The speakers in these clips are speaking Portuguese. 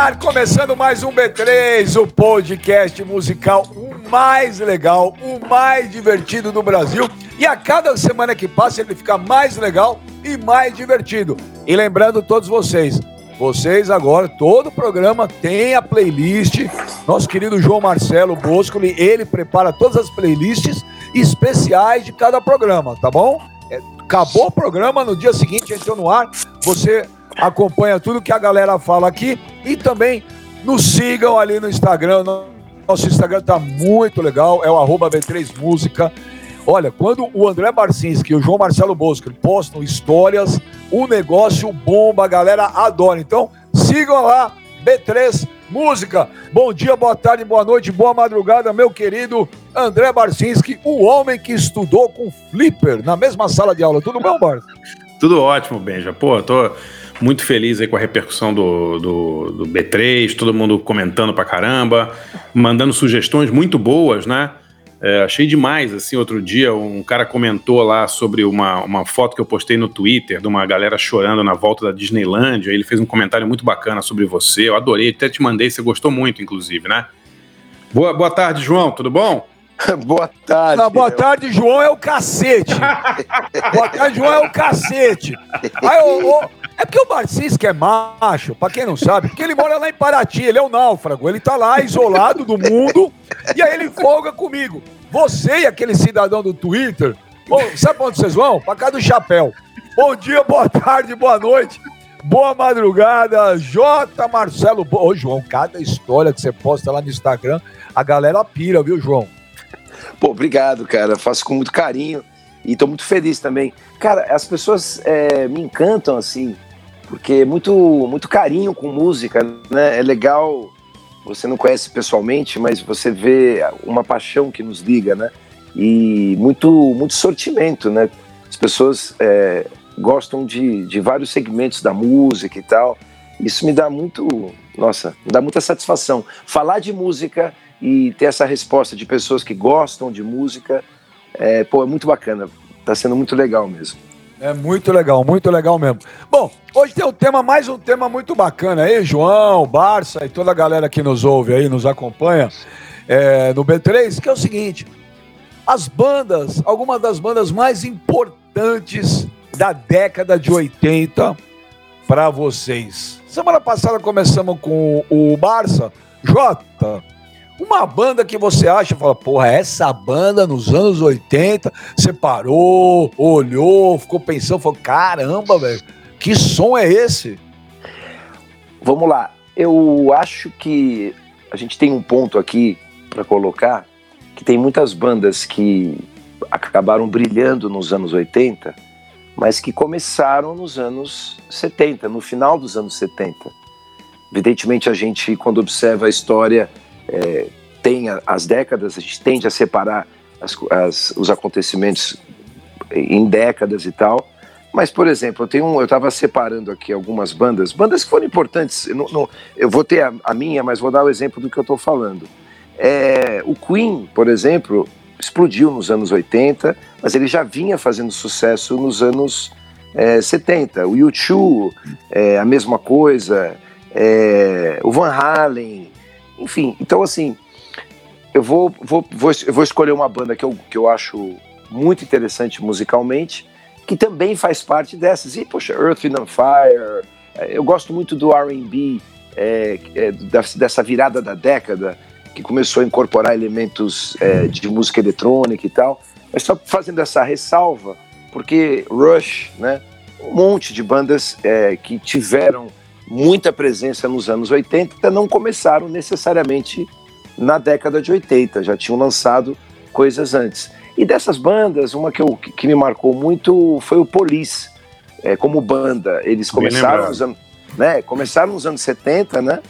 ar, começando mais um B3, o podcast musical, o mais legal, o mais divertido do Brasil. E a cada semana que passa ele fica mais legal e mais divertido. E lembrando todos vocês, vocês agora, todo o programa tem a playlist. Nosso querido João Marcelo Boscoli, ele prepara todas as playlists especiais de cada programa, tá bom? É, acabou o programa, no dia seguinte entrou no ar, você acompanha tudo que a galera fala aqui e também nos sigam ali no Instagram. Nosso Instagram tá muito legal, é o arroba B3Música. Olha, quando o André Barcinski e o João Marcelo Bosco postam histórias, o negócio bomba, a galera adora. Então, sigam lá, B3 Música. Bom dia, boa tarde, boa noite, boa madrugada, meu querido André Barcinski, o homem que estudou com Flipper na mesma sala de aula. Tudo bom, Bar? Tudo ótimo, Benja. Pô, tô muito feliz aí com a repercussão do, do, do, B3, todo mundo comentando pra caramba, mandando sugestões muito boas, né? É, achei demais, assim, outro dia um cara comentou lá sobre uma, uma foto que eu postei no Twitter de uma galera chorando na volta da Disneylandia, ele fez um comentário muito bacana sobre você, eu adorei, até te mandei, você gostou muito, inclusive, né? Boa, boa tarde, João, tudo bom? boa tarde. Não, boa tarde, João é o cacete. boa tarde, João é o cacete. Aí, ô, ô, é porque o Barcis, que é macho, pra quem não sabe, porque ele mora lá em Paraty, ele é o náufrago, ele tá lá isolado do mundo, e aí ele folga comigo. Você e aquele cidadão do Twitter, bom, sabe onde vocês vão? Pra cá do chapéu. Bom dia, boa tarde, boa noite, boa madrugada, J. Marcelo. Ô, João, cada história que você posta lá no Instagram, a galera pira, viu, João? Pô, obrigado, cara. Faço com muito carinho e tô muito feliz também. Cara, as pessoas é, me encantam, assim, porque é muito, muito carinho com música, né? É legal, você não conhece pessoalmente, mas você vê uma paixão que nos liga, né? E muito, muito sortimento, né? As pessoas é, gostam de, de vários segmentos da música e tal. Isso me dá muito, nossa, me dá muita satisfação. Falar de música e ter essa resposta de pessoas que gostam de música, é, pô, é muito bacana. Tá sendo muito legal mesmo. É muito legal, muito legal mesmo. Bom, hoje tem um tema, mais um tema muito bacana aí, João, Barça e toda a galera que nos ouve aí, nos acompanha é, no B3, que é o seguinte: as bandas, algumas das bandas mais importantes da década de 80 para vocês. Semana passada começamos com o Barça. Jota, uma banda que você acha, fala, porra, essa banda nos anos 80, você parou, olhou, ficou pensando, falou, caramba, velho, que som é esse? Vamos lá, eu acho que a gente tem um ponto aqui para colocar, que tem muitas bandas que acabaram brilhando nos anos 80, mas que começaram nos anos 70, no final dos anos 70. Evidentemente, a gente, quando observa a história é, tem as décadas, a gente tende a separar as, as, os acontecimentos em décadas e tal. Mas, por exemplo, eu tenho um, eu estava separando aqui algumas bandas, bandas que foram importantes. Eu, não, não, eu vou ter a, a, minha, mas vou dar o exemplo do que eu estou falando. É, o Queen, por exemplo, explodiu nos anos 80, mas ele já vinha fazendo sucesso nos anos é, 70. O U2, é, a mesma coisa. É, o Van Halen, enfim, então assim, eu vou, vou, vou, eu vou escolher uma banda que eu, que eu acho muito interessante musicalmente, que também faz parte dessas. E, poxa, Earth, and Fire, é, eu gosto muito do R&B, é, é, dessa virada da década, que começou a incorporar elementos é, de música eletrônica e tal. Mas só fazendo essa ressalva, porque Rush, né, um monte de bandas é, que tiveram muita presença nos anos 80 não começaram necessariamente na década de 80, já tinham lançado coisas antes. E dessas bandas, uma que, eu, que me marcou muito foi o Police, é, como banda. Eles começaram nos, anos, né, começaram nos anos 70, né?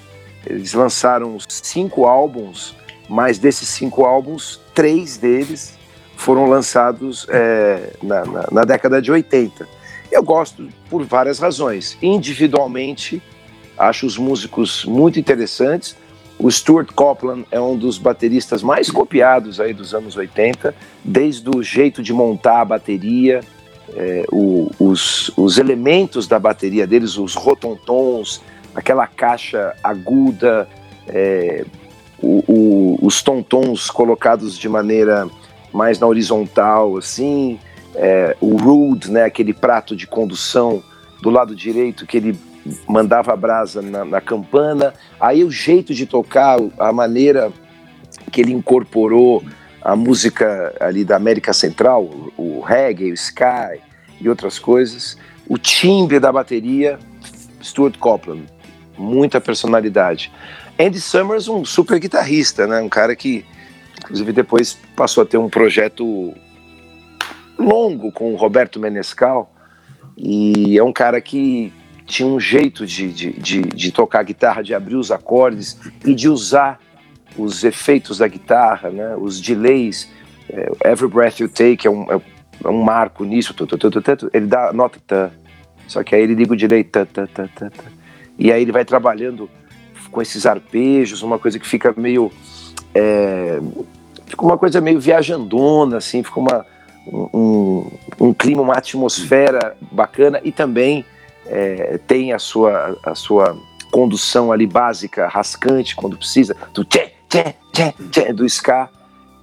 Eles lançaram cinco álbuns, mas desses cinco álbuns, três deles foram lançados é, na, na, na década de 80. Eu gosto por várias razões. Individualmente, acho os músicos muito interessantes. O Stuart Copeland é um dos bateristas mais copiados aí dos anos 80, desde o jeito de montar a bateria, é, o, os, os elementos da bateria deles, os rotontons, aquela caixa aguda, é, o, o, os tontons colocados de maneira mais na horizontal, assim, é, o rude, né, aquele prato de condução do lado direito que ele mandava a brasa na, na campana, aí o jeito de tocar, a maneira que ele incorporou a música ali da América Central, o reggae, o sky e outras coisas, o timbre da bateria, Stuart Copeland, muita personalidade. Andy Summers, um super guitarrista, né? Um cara que, inclusive, depois passou a ter um projeto longo com o Roberto Menescal. E é um cara que tinha um jeito de, de, de, de tocar guitarra, de abrir os acordes e de usar os efeitos da guitarra, né? Os delays. É, Every Breath You Take é um, é um marco nisso. Ele dá nota. Só que aí ele liga o delay. E aí ele vai trabalhando com esses arpejos, uma coisa que fica meio. É, fica uma coisa meio viajandona, assim, fica uma, um, um clima, uma atmosfera bacana e também é, tem a sua, a sua condução ali básica, rascante quando precisa, do tchê, tchê, tchê, tchê, do ska.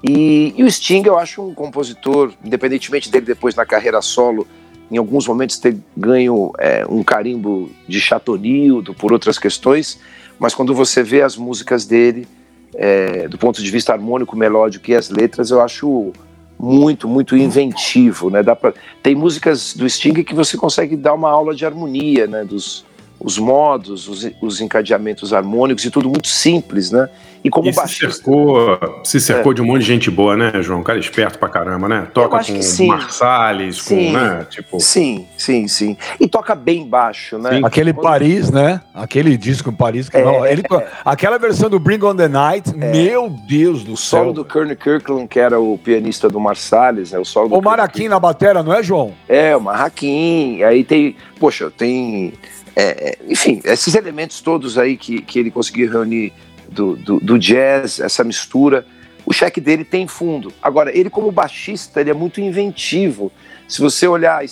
E, e, o Sting eu acho um compositor, independentemente dele depois na carreira solo, em alguns momentos ter ganho é, um carimbo de chatonildo por outras questões, mas quando você vê as músicas dele, é, do ponto de vista harmônico, melódico e as letras, eu acho muito, muito inventivo, né? Dá pra, tem músicas do Sting que você consegue dar uma aula de harmonia, né? Dos, os modos, os, os encadeamentos harmônicos e tudo muito simples, né? E como e baixista... se cercou, se cercou é. de um monte de gente boa, né, João? Um cara esperto pra caramba, né? Toca com Marsalis, com, né? Tipo... Sim, sim, sim. E toca bem baixo, né? Sim. Aquele. Paris, né? Aquele disco em Paris. Que é, não, ele, é. Aquela versão do Bring on the Night, é. meu Deus do céu. O solo do Kearney Kirkland, que era o pianista do Marsalis, né? O solo O Maraquim na batera, não é, João? É, o Marraquim. Aí tem, poxa, tem... É, enfim, esses elementos todos aí que, que ele conseguiu reunir do, do, do jazz, essa mistura. O cheque dele tem fundo. Agora, ele como baixista, ele é muito inventivo. Se você olhar a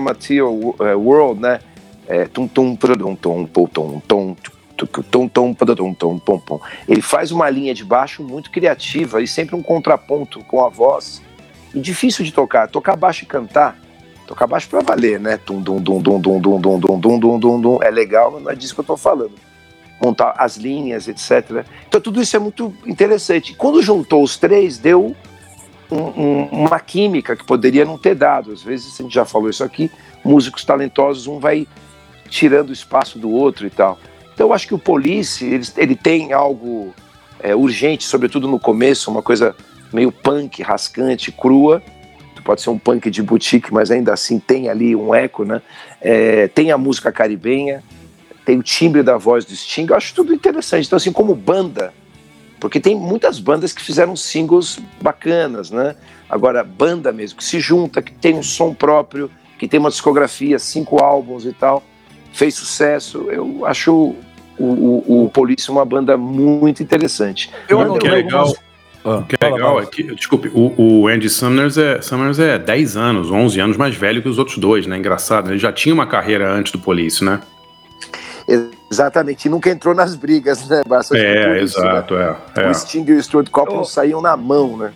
Material World, né? Ele faz uma linha de baixo muito criativa e sempre um contraponto com a voz. E difícil de tocar. Tocar baixo e cantar. Tocar baixo para valer, né? É legal, mas não é disso que eu tô falando montar as linhas, etc. Então tudo isso é muito interessante. Quando juntou os três, deu um, um, uma química que poderia não ter dado. Às vezes, a gente já falou isso aqui, músicos talentosos, um vai tirando o espaço do outro e tal. Então eu acho que o Police, ele, ele tem algo é, urgente, sobretudo no começo, uma coisa meio punk, rascante, crua, pode ser um punk de boutique, mas ainda assim tem ali um eco, né? É, tem a música caribenha, tem o timbre da voz do Sting, eu acho tudo interessante. Então, assim, como banda, porque tem muitas bandas que fizeram singles bacanas, né? Agora, banda mesmo, que se junta, que tem um som próprio, que tem uma discografia, cinco álbuns e tal, fez sucesso, eu acho o, o, o Police uma banda muito interessante. Eu o que é legal, ah, o que é legal é que, desculpe, o, o, Andy Summers é, Summers é 10 anos, 11 anos mais velho que os outros dois, né? Engraçado, ele já tinha uma carreira antes do Police, né? Exatamente, e nunca entrou nas brigas, né, Barça? É, exato, isso, né? é, é, O Sting e o Stuart Copeland saíam na mão, né?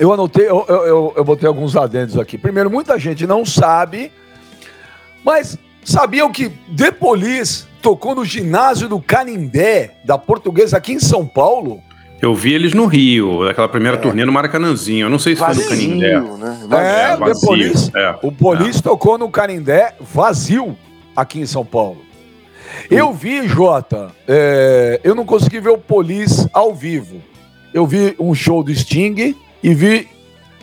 Eu anotei, eu, eu, eu botei alguns adendos aqui. Primeiro, muita gente não sabe, mas sabiam que The Police tocou no ginásio do Canindé, da Portuguesa, aqui em São Paulo? Eu vi eles no Rio, daquela primeira é. turnê no Maracanãzinho. Eu não sei se vazio, foi no Canindé. Né? É, vazio. Police, é. o Police é. tocou no Canindé vazio aqui em São Paulo. Eu vi, Jota, é, eu não consegui ver o Police ao vivo. Eu vi um show do Sting e vi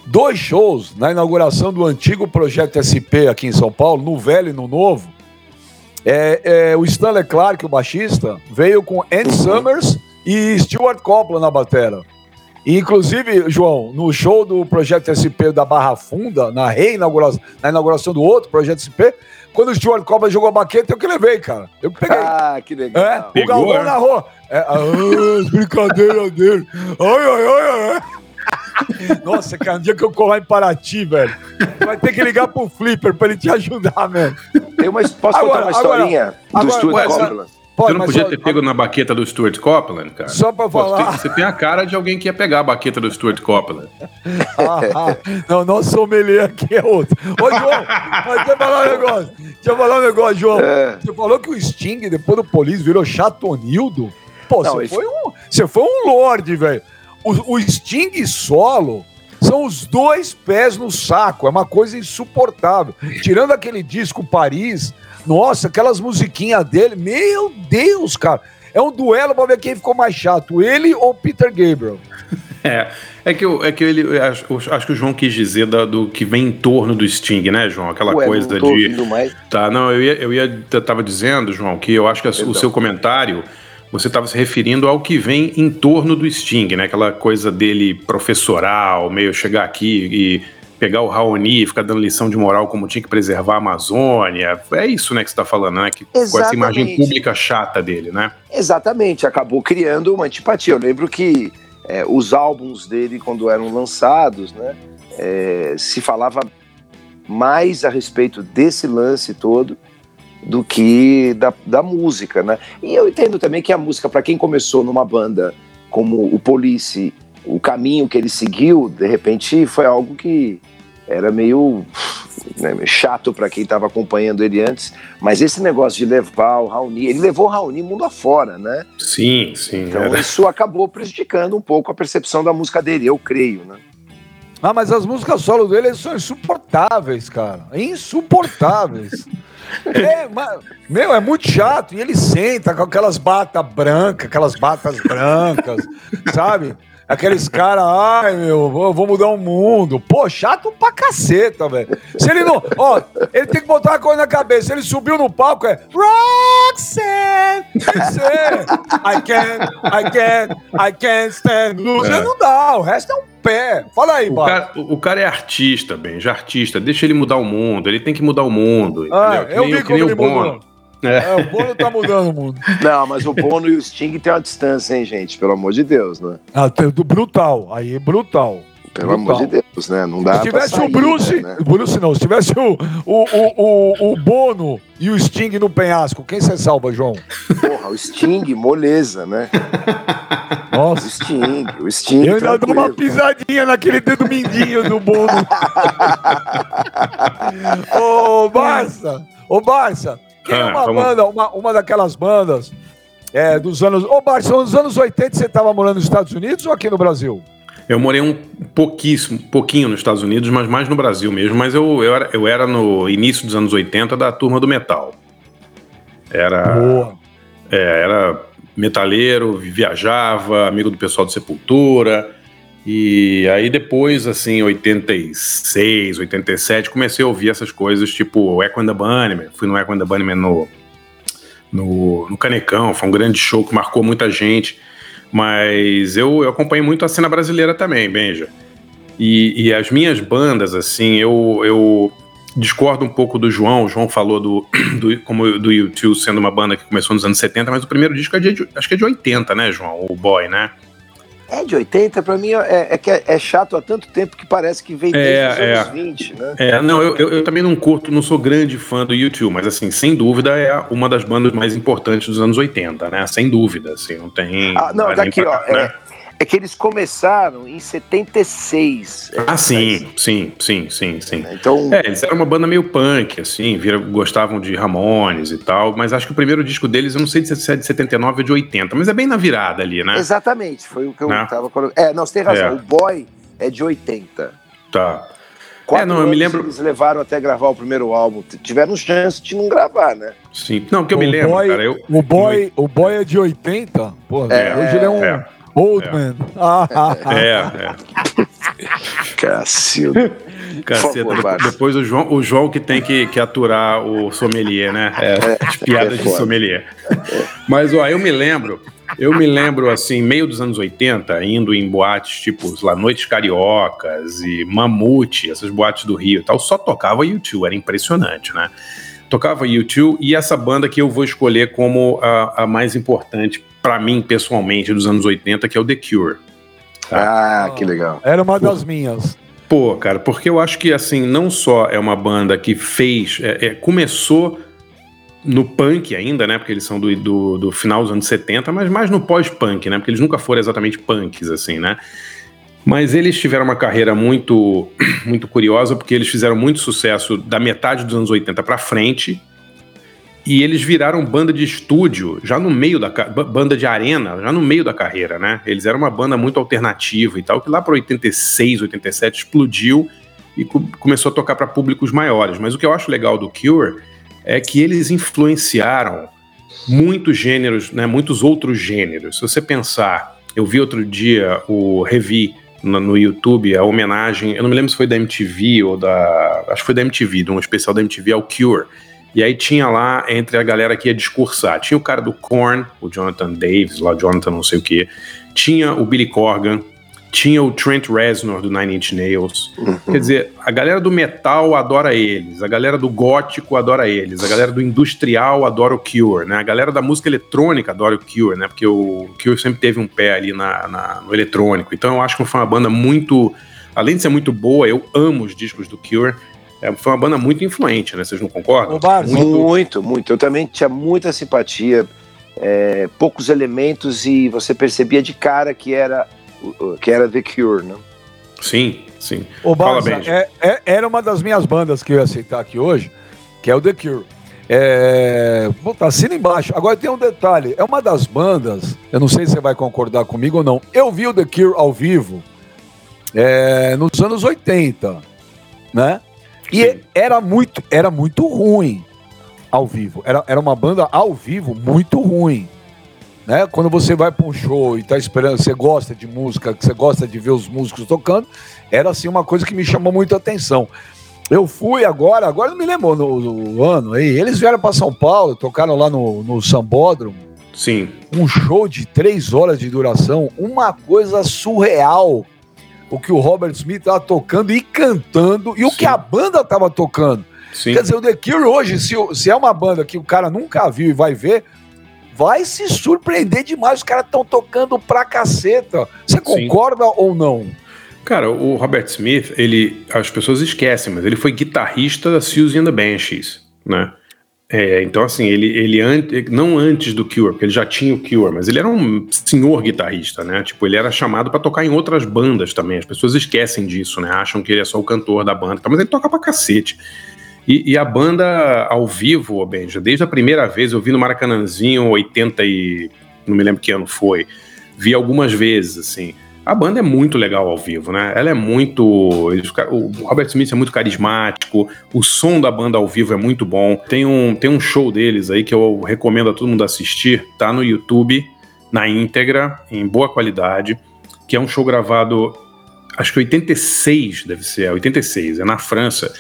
dois shows na inauguração do antigo Projeto SP aqui em São Paulo, no velho e no novo. É, é, o Stanley Clark, o baixista, veio com Andy Summers e Stuart Copeland na batera. E, inclusive, João, no show do Projeto SP da Barra Funda, na reinauguração, na inauguração do outro Projeto SP, quando o Stuart Cobra jogou a baqueta, eu que levei, cara. Eu que peguei. Ah, que legal. É, Pegou, o Galvão é? narrou. É, ah, brincadeira dele. Ai, ai, ai, ai. Nossa, cara, um dia que eu colar em Paraty, velho, vai ter que ligar pro Flipper pra ele te ajudar, velho. Tem uma, posso agora, contar uma historinha agora, do agora, Stuart Copeland? Pode, você não podia só, ter pego na baqueta do Stuart Copeland, cara? Só pra falar. Você tem, você tem, a cara de alguém que ia pegar a baqueta do Stuart Copeland. ah, ah, não, nosso sommelier aqui é outro. Ô, João, deixa eu falar um negócio. Deixa eu falar um negócio, João. É. Você falou que o Sting, depois do Police, virou Chatonildo. Pô, não, você, esse... foi um, você foi um lorde, velho. O, o Sting solo são os dois pés no saco. É uma coisa insuportável. Tirando aquele disco Paris nossa, aquelas musiquinhas dele, meu Deus, cara. É um duelo pra ver quem ficou mais chato, ele ou Peter Gabriel. É, é que, eu, é que ele, acho, acho que o João quis dizer da, do que vem em torno do Sting, né, João? Aquela Ué, coisa de. Mais. Tá, não, eu ia, eu ia, eu tava dizendo, João, que eu acho que o seu comentário você estava se referindo ao que vem em torno do Sting, né? Aquela coisa dele professoral, meio chegar aqui e pegar o Raoni e ficar dando lição de moral como tinha que preservar a Amazônia. É isso, né, que você está falando, né? Que, com essa imagem pública chata dele, né? Exatamente, acabou criando uma antipatia. Eu lembro que é, os álbuns dele, quando eram lançados, né, é, se falava mais a respeito desse lance todo do que da, da música, né? E eu entendo também que a música, para quem começou numa banda como o Police o caminho que ele seguiu, de repente, foi algo que era meio né, chato para quem estava acompanhando ele antes, mas esse negócio de levar o Raoni, ele levou o Raoni mundo afora, né? Sim, sim. Então era. isso acabou prejudicando um pouco a percepção da música dele, eu creio, né? Ah, mas as músicas solo dele são insuportáveis, cara. Insuportáveis. é, mas, meu, é muito chato. E ele senta com aquelas batas brancas, aquelas batas brancas, sabe? Aqueles caras, ai meu, vou mudar o mundo. Pô, chato pra caceta, velho. Se ele não. Ó, ele tem que botar uma coisa na cabeça. Se ele subiu no palco, é Roxanne! I can't, I can't, I can't stand. É. Não dá, o resto é um pé. Fala aí, o cara, o cara é artista, bem, já artista. Deixa ele mudar o mundo. Ele tem que mudar o mundo. Ah, eu vi como ele mudou. É. é. o Bono tá mudando o mundo. Não, mas o Bono e o Sting tem uma distância, hein, gente? Pelo amor de Deus, né? Ah, do brutal. Aí, brutal. Pelo brutal. amor de Deus, né? Não dá Se tivesse sair, o Bruce, né? Bruce não, se tivesse o, o, o, o, Bono e o Sting no penhasco, quem você salva, João? Porra, o Sting, moleza, né? Nossa. O Sting, o Sting. Eu ainda dou uma pisadinha naquele dedo mindinho do Bono. Ô, Barça! Ô, Barça! Quem é ah, uma vamos... banda, uma, uma daquelas bandas é, dos anos. Ô, Barça, nos anos 80 você estava morando nos Estados Unidos ou aqui no Brasil? Eu morei um pouquíssimo, pouquinho nos Estados Unidos, mas mais no Brasil mesmo. Mas eu, eu, era, eu era no início dos anos 80 da turma do metal. Era. Boa. É, era metaleiro, viajava, amigo do pessoal do Sepultura. E aí depois, assim, 86, 87, comecei a ouvir essas coisas, tipo Echo and the Bunnymen. Fui no Echo and the Bunnymen no, no, no Canecão, foi um grande show que marcou muita gente. Mas eu, eu acompanhei muito a cena brasileira também, Benja. E, e as minhas bandas, assim, eu, eu discordo um pouco do João. O João falou do, do, como do YouTube sendo uma banda que começou nos anos 70, mas o primeiro disco é de, acho que é de 80, né, João? O Boy, né? É de 80, pra mim é, é que é, é, chato há tanto tempo que parece que vem desde é, os anos é. 20, né? É, não, eu, eu, eu, também não curto, não sou grande fã do YouTube, mas assim, sem dúvida é uma das bandas mais importantes dos anos 80, né? Sem dúvida, assim, não tem. Ah, não, daqui, pra, ó, né? é, é que eles começaram em 76. É, ah, sim, sim, sim, sim, sim. Então... É, eles eram uma banda meio punk, assim, viram, gostavam de Ramones e tal, mas acho que o primeiro disco deles, eu não sei se é de 79 ou de 80, mas é bem na virada ali, né? Exatamente, foi o que eu né? tava colocando. É, não, você tem razão, é. o Boy é de 80. Tá. Quatro é, não, eu me lembro. Eles levaram até gravar o primeiro álbum. Tiveram chance de não gravar, né? Sim. Não, que eu o me lembro, boy, cara. Eu, o, boy, o Boy é de 80? Pô, é, hoje ele é um. É. Old é. man. é, é. Cacildo. Caceta, depois o João, o João que tem que, que aturar o sommelier, né? É, as piadas é de sommelier. Mas, ó, eu me lembro, eu me lembro, assim, meio dos anos 80, indo em boates tipo, lá, Noites Cariocas e Mamute, essas boates do Rio e tal, só tocava YouTube, era impressionante, né? Tocava YouTube e essa banda que eu vou escolher como a, a mais importante para mim, pessoalmente, dos anos 80, que é o The Cure. Ah, que legal. Era uma das minhas. Pô, cara, porque eu acho que assim, não só é uma banda que fez. É, é, começou no punk ainda, né? Porque eles são do, do, do final dos anos 70, mas mais no pós-punk, né? Porque eles nunca foram exatamente punks, assim, né? Mas eles tiveram uma carreira muito, muito curiosa, porque eles fizeram muito sucesso da metade dos anos 80 para frente. E eles viraram banda de estúdio já no meio da banda de arena, já no meio da carreira, né? Eles eram uma banda muito alternativa e tal, que lá para 86, 87 explodiu e começou a tocar para públicos maiores. Mas o que eu acho legal do Cure é que eles influenciaram muitos gêneros, né, muitos outros gêneros. Se você pensar, eu vi outro dia o Revi no, no, YouTube, a homenagem, eu não me lembro se foi da MTV ou da. Acho que foi da MTV, de um especial da MTV ao Cure. E aí tinha lá, entre a galera que ia discursar, tinha o cara do Korn, o Jonathan Davis, lá Jonathan não sei o que, tinha o Billy Corgan, tinha o Trent Reznor do Nine Inch Nails. Uhum. Quer dizer, a galera do metal adora eles, a galera do gótico adora eles, a galera do industrial adora o Cure, né? A galera da música eletrônica adora o Cure, né? Porque o Cure sempre teve um pé ali na, na no eletrônico. Então eu acho que foi uma banda muito. Além de ser muito boa, eu amo os discos do Cure. É, foi uma banda muito influente, né? Vocês não concordam? Muito, muito, muito. Eu também tinha muita simpatia, é, poucos elementos e você percebia de cara que era que era The Cure, né? Sim, sim. O Barça, é, é, era uma das minhas bandas que eu ia citar aqui hoje, que é o The Cure. É, tá assina embaixo. Agora tem um detalhe: é uma das bandas, eu não sei se você vai concordar comigo ou não. Eu vi o The Cure ao vivo é, nos anos 80, né? E Sim. era muito, era muito ruim ao vivo. Era, era uma banda ao vivo muito ruim né? Quando você vai para um show e está esperando, você gosta de música, você gosta de ver os músicos tocando, era assim uma coisa que me chamou muito a atenção. Eu fui agora, agora não me lembro no, no ano aí, eles vieram para São Paulo, tocaram lá no, no Sambódromo. Sim. Um show de três horas de duração, uma coisa surreal. O que o Robert Smith estava tocando e cantando, e o Sim. que a banda estava tocando. Sim. Quer dizer, o The Cure hoje, se, se é uma banda que o cara nunca viu e vai ver, vai se surpreender demais. Os caras estão tocando pra caceta. Você concorda Sim. ou não? Cara, o Robert Smith, ele, as pessoas esquecem, mas ele foi guitarrista da Suzy and the Banshees, né? É, então, assim, ele, ele an não antes do Cure, porque ele já tinha o Cure, mas ele era um senhor guitarrista, né? Tipo, ele era chamado para tocar em outras bandas também. As pessoas esquecem disso, né? Acham que ele é só o cantor da banda, mas ele toca pra cacete. E, e, a banda ao vivo, Benja, desde a primeira vez, eu vi no Maracanãzinho 80 e. não me lembro que ano foi. Vi algumas vezes, assim. A banda é muito legal ao vivo, né? Ela é muito. o Robert Smith é muito carismático, o som da banda ao vivo é muito bom. Tem um, tem um show deles aí que eu recomendo a todo mundo assistir, tá no YouTube, na íntegra, em boa qualidade, que é um show gravado, acho que 86 deve ser, 86, é na França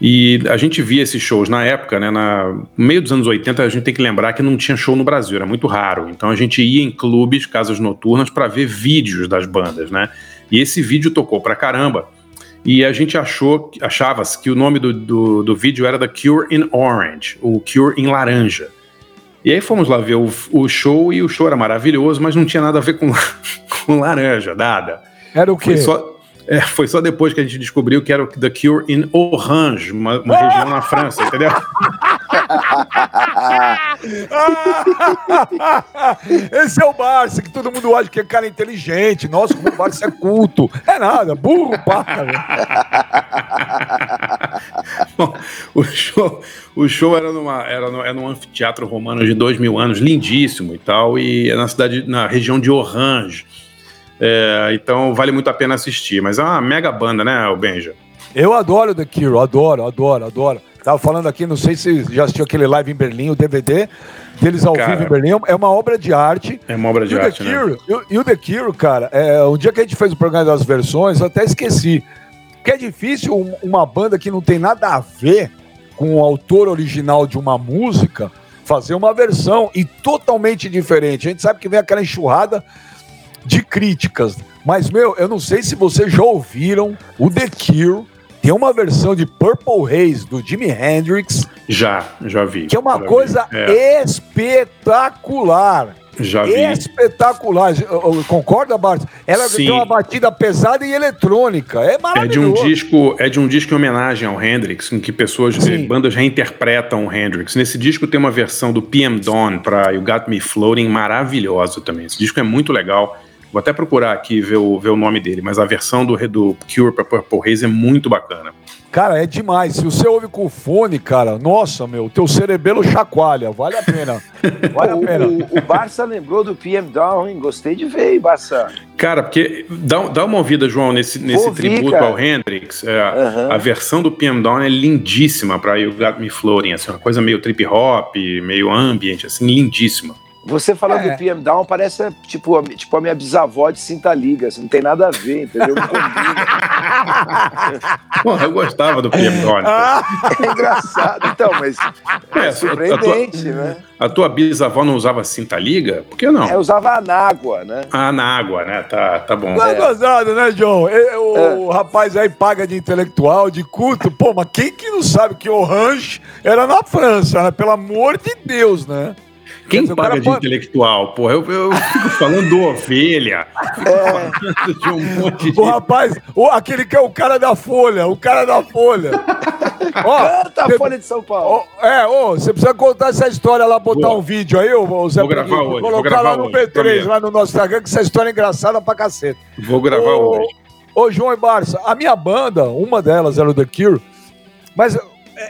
e a gente via esses shows na época, né? Na, no meio dos anos 80, a gente tem que lembrar que não tinha show no Brasil, era muito raro. Então a gente ia em clubes, casas noturnas, para ver vídeos das bandas, né? E esse vídeo tocou pra caramba. E a gente achou, achava que o nome do, do, do, vídeo era The Cure in Orange, o Cure em laranja. E aí fomos lá ver o, o show e o show era maravilhoso, mas não tinha nada a ver com, com laranja, nada. Era o quê? Foi só, é, foi só depois que a gente descobriu que era o The Cure in Orange, uma, uma região na França, entendeu? Esse é o Barça, que todo mundo acha que é cara inteligente. Nossa, como o Barça é culto. É nada, burro, para. Bom, o show, o show era, numa, era, no, era num anfiteatro romano de dois mil anos, lindíssimo e tal, e é na cidade, na região de Orange. É, então vale muito a pena assistir. Mas é uma mega banda, né, o Benja? Eu adoro The Cure, adoro, adoro, adoro. Tava falando aqui, não sei se já assistiu aquele live em Berlim, o DVD deles ao cara, vivo em Berlim. É uma obra de arte. É uma obra de arte, The Cure, né? E, e, o The Cure, cara, é, um dia que a gente fez o programa das versões, eu até esqueci. Porque é difícil uma banda que não tem nada a ver com o autor original de uma música fazer uma versão e totalmente diferente. A gente sabe que vem aquela enxurrada de críticas. Mas, meu, eu não sei se vocês já ouviram o The Cure. Tem uma versão de Purple Haze do Jimi Hendrix. Já, já vi. Que é uma coisa é. espetacular. Já vi. espetacular. Concorda, Bart? Ela Sim. tem uma batida pesada e eletrônica. É maravilhoso. É de um disco, é de um disco em homenagem ao Hendrix, em que pessoas, Sim. bandas reinterpretam o Hendrix. Nesse disco tem uma versão do PM Dawn para You Got Me Floating maravilhosa também. Esse disco é muito legal. Vou até procurar aqui ver o, ver o nome dele, mas a versão do, do Cure para Purple Haze é muito bacana. Cara, é demais. Se você ouve com fone, cara, nossa, meu, teu cerebelo chacoalha. Vale a pena. Vale a pena. O, o, Barça lembrou do PM Down, hein? Gostei de ver, hein, Barça? Cara, porque dá, dá uma ouvida, João, nesse, nesse Ouvi, tributo cara. ao Hendrix. É, uhum. A versão do PM Down é lindíssima para You Got Me Floating, assim, uma coisa meio trip hop, meio ambient, assim, lindíssima. Você falando é. do PM Down parece tipo, a, tipo a minha bisavó de Cinta Liga, assim, não tem nada a ver, entendeu? Não Porra, eu gostava do PM Down. É engraçado, então, mas é, é surpreendente, a tua, né? A tua bisavó não usava Cinta Liga? Por que não? É, usava anágua, né? Ah, anágua, né? Tá, tá bom. Não é gozado, né, John? O é. rapaz aí paga de intelectual, de culto. Pô, mas quem que não sabe que Orange era na França, né? Pelo amor de Deus, né? Quem dizer, paga de pode... intelectual, porra? Eu, eu fico falando do ovelha. Fico é. falando de um monte de. O rapaz, o, aquele que é o cara da Folha, o cara da Folha. ó, Canta a Folha de São Paulo. Ó, é, ô, você precisa contar essa história lá, botar Boa. um vídeo aí, ô, Zé Vou gravar hoje. Colocar lá no hoje, P3, lá no nosso Instagram, que essa história é engraçada pra cacete. Vou gravar ô, hoje. Ô, João e Barça, a minha banda, uma delas era o The Cure, mas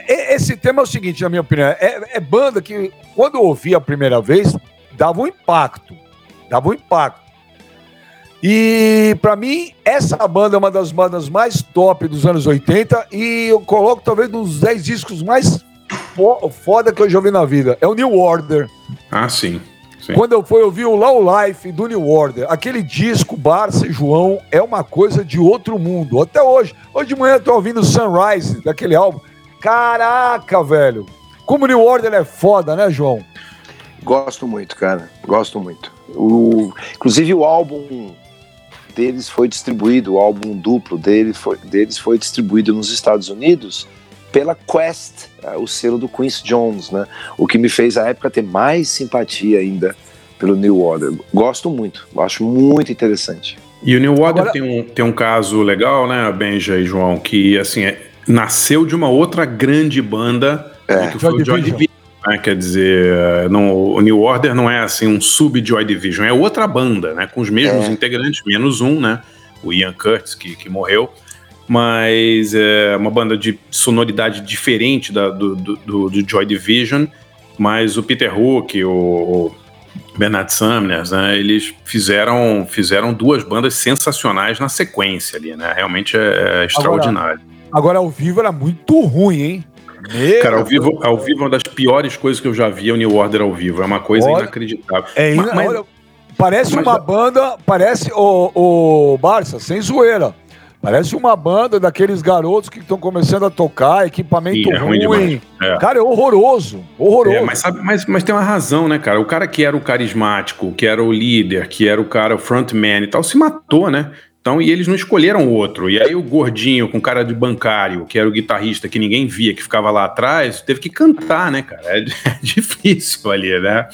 é, esse tema é o seguinte, na minha opinião, é, é banda que, quando eu ouvi a primeira vez, dava um impacto. Dava um impacto. E para mim, essa banda é uma das bandas mais top dos anos 80 e eu coloco talvez nos 10 discos mais foda que eu já ouvi na vida. É o New Order. Ah, sim. sim. Quando eu fui ouvir o Low Life do New Order, aquele disco Barça e João é uma coisa de outro mundo. Até hoje. Hoje de manhã eu tô ouvindo Sunrise, daquele álbum. Caraca, velho. Como o New Order é foda, né, João? Gosto muito, cara. Gosto muito. O, inclusive o álbum deles foi distribuído, o álbum duplo dele foi, deles foi distribuído nos Estados Unidos pela Quest, é, o selo do Quincy Jones, né? O que me fez à época ter mais simpatia ainda pelo New Order. Gosto muito, acho muito interessante. E o New Order Agora... tem, um, tem um caso legal, né, Benja e João, que assim, é, nasceu de uma outra grande banda, é. que foi Joy o Joy Division. Division né? Quer dizer, não, o New Order não é assim um sub-Joy Division, é outra banda, né? Com os mesmos é. integrantes, menos um, né? O Ian Curtis, que, que morreu. Mas é uma banda de sonoridade diferente da, do, do, do, do Joy Division. Mas o Peter Hook, o, o Bernard Sumner, né, eles fizeram, fizeram duas bandas sensacionais na sequência ali, né? Realmente é, é extraordinário. Agora, ao vivo era muito ruim, hein? Meu Cara, ao vivo, ao vivo é uma das piores coisas que eu já vi é o New Order ao vivo. É uma coisa Olha, inacreditável. É mas, mas, Parece mas, uma banda, parece o, o Barça, sem zoeira. Parece uma banda daqueles garotos que estão começando a tocar, equipamento sim, é ruim. ruim. É. Cara, é horroroso. Horroroso. É, mas, sabe, mas, mas tem uma razão, né, cara? O cara que era o carismático, que era o líder, que era o cara, o frontman e tal, se matou, né? Então, e eles não escolheram o outro. E aí o gordinho com cara de bancário, que era o guitarrista que ninguém via, que ficava lá atrás, teve que cantar, né, cara? É, é difícil ali, né?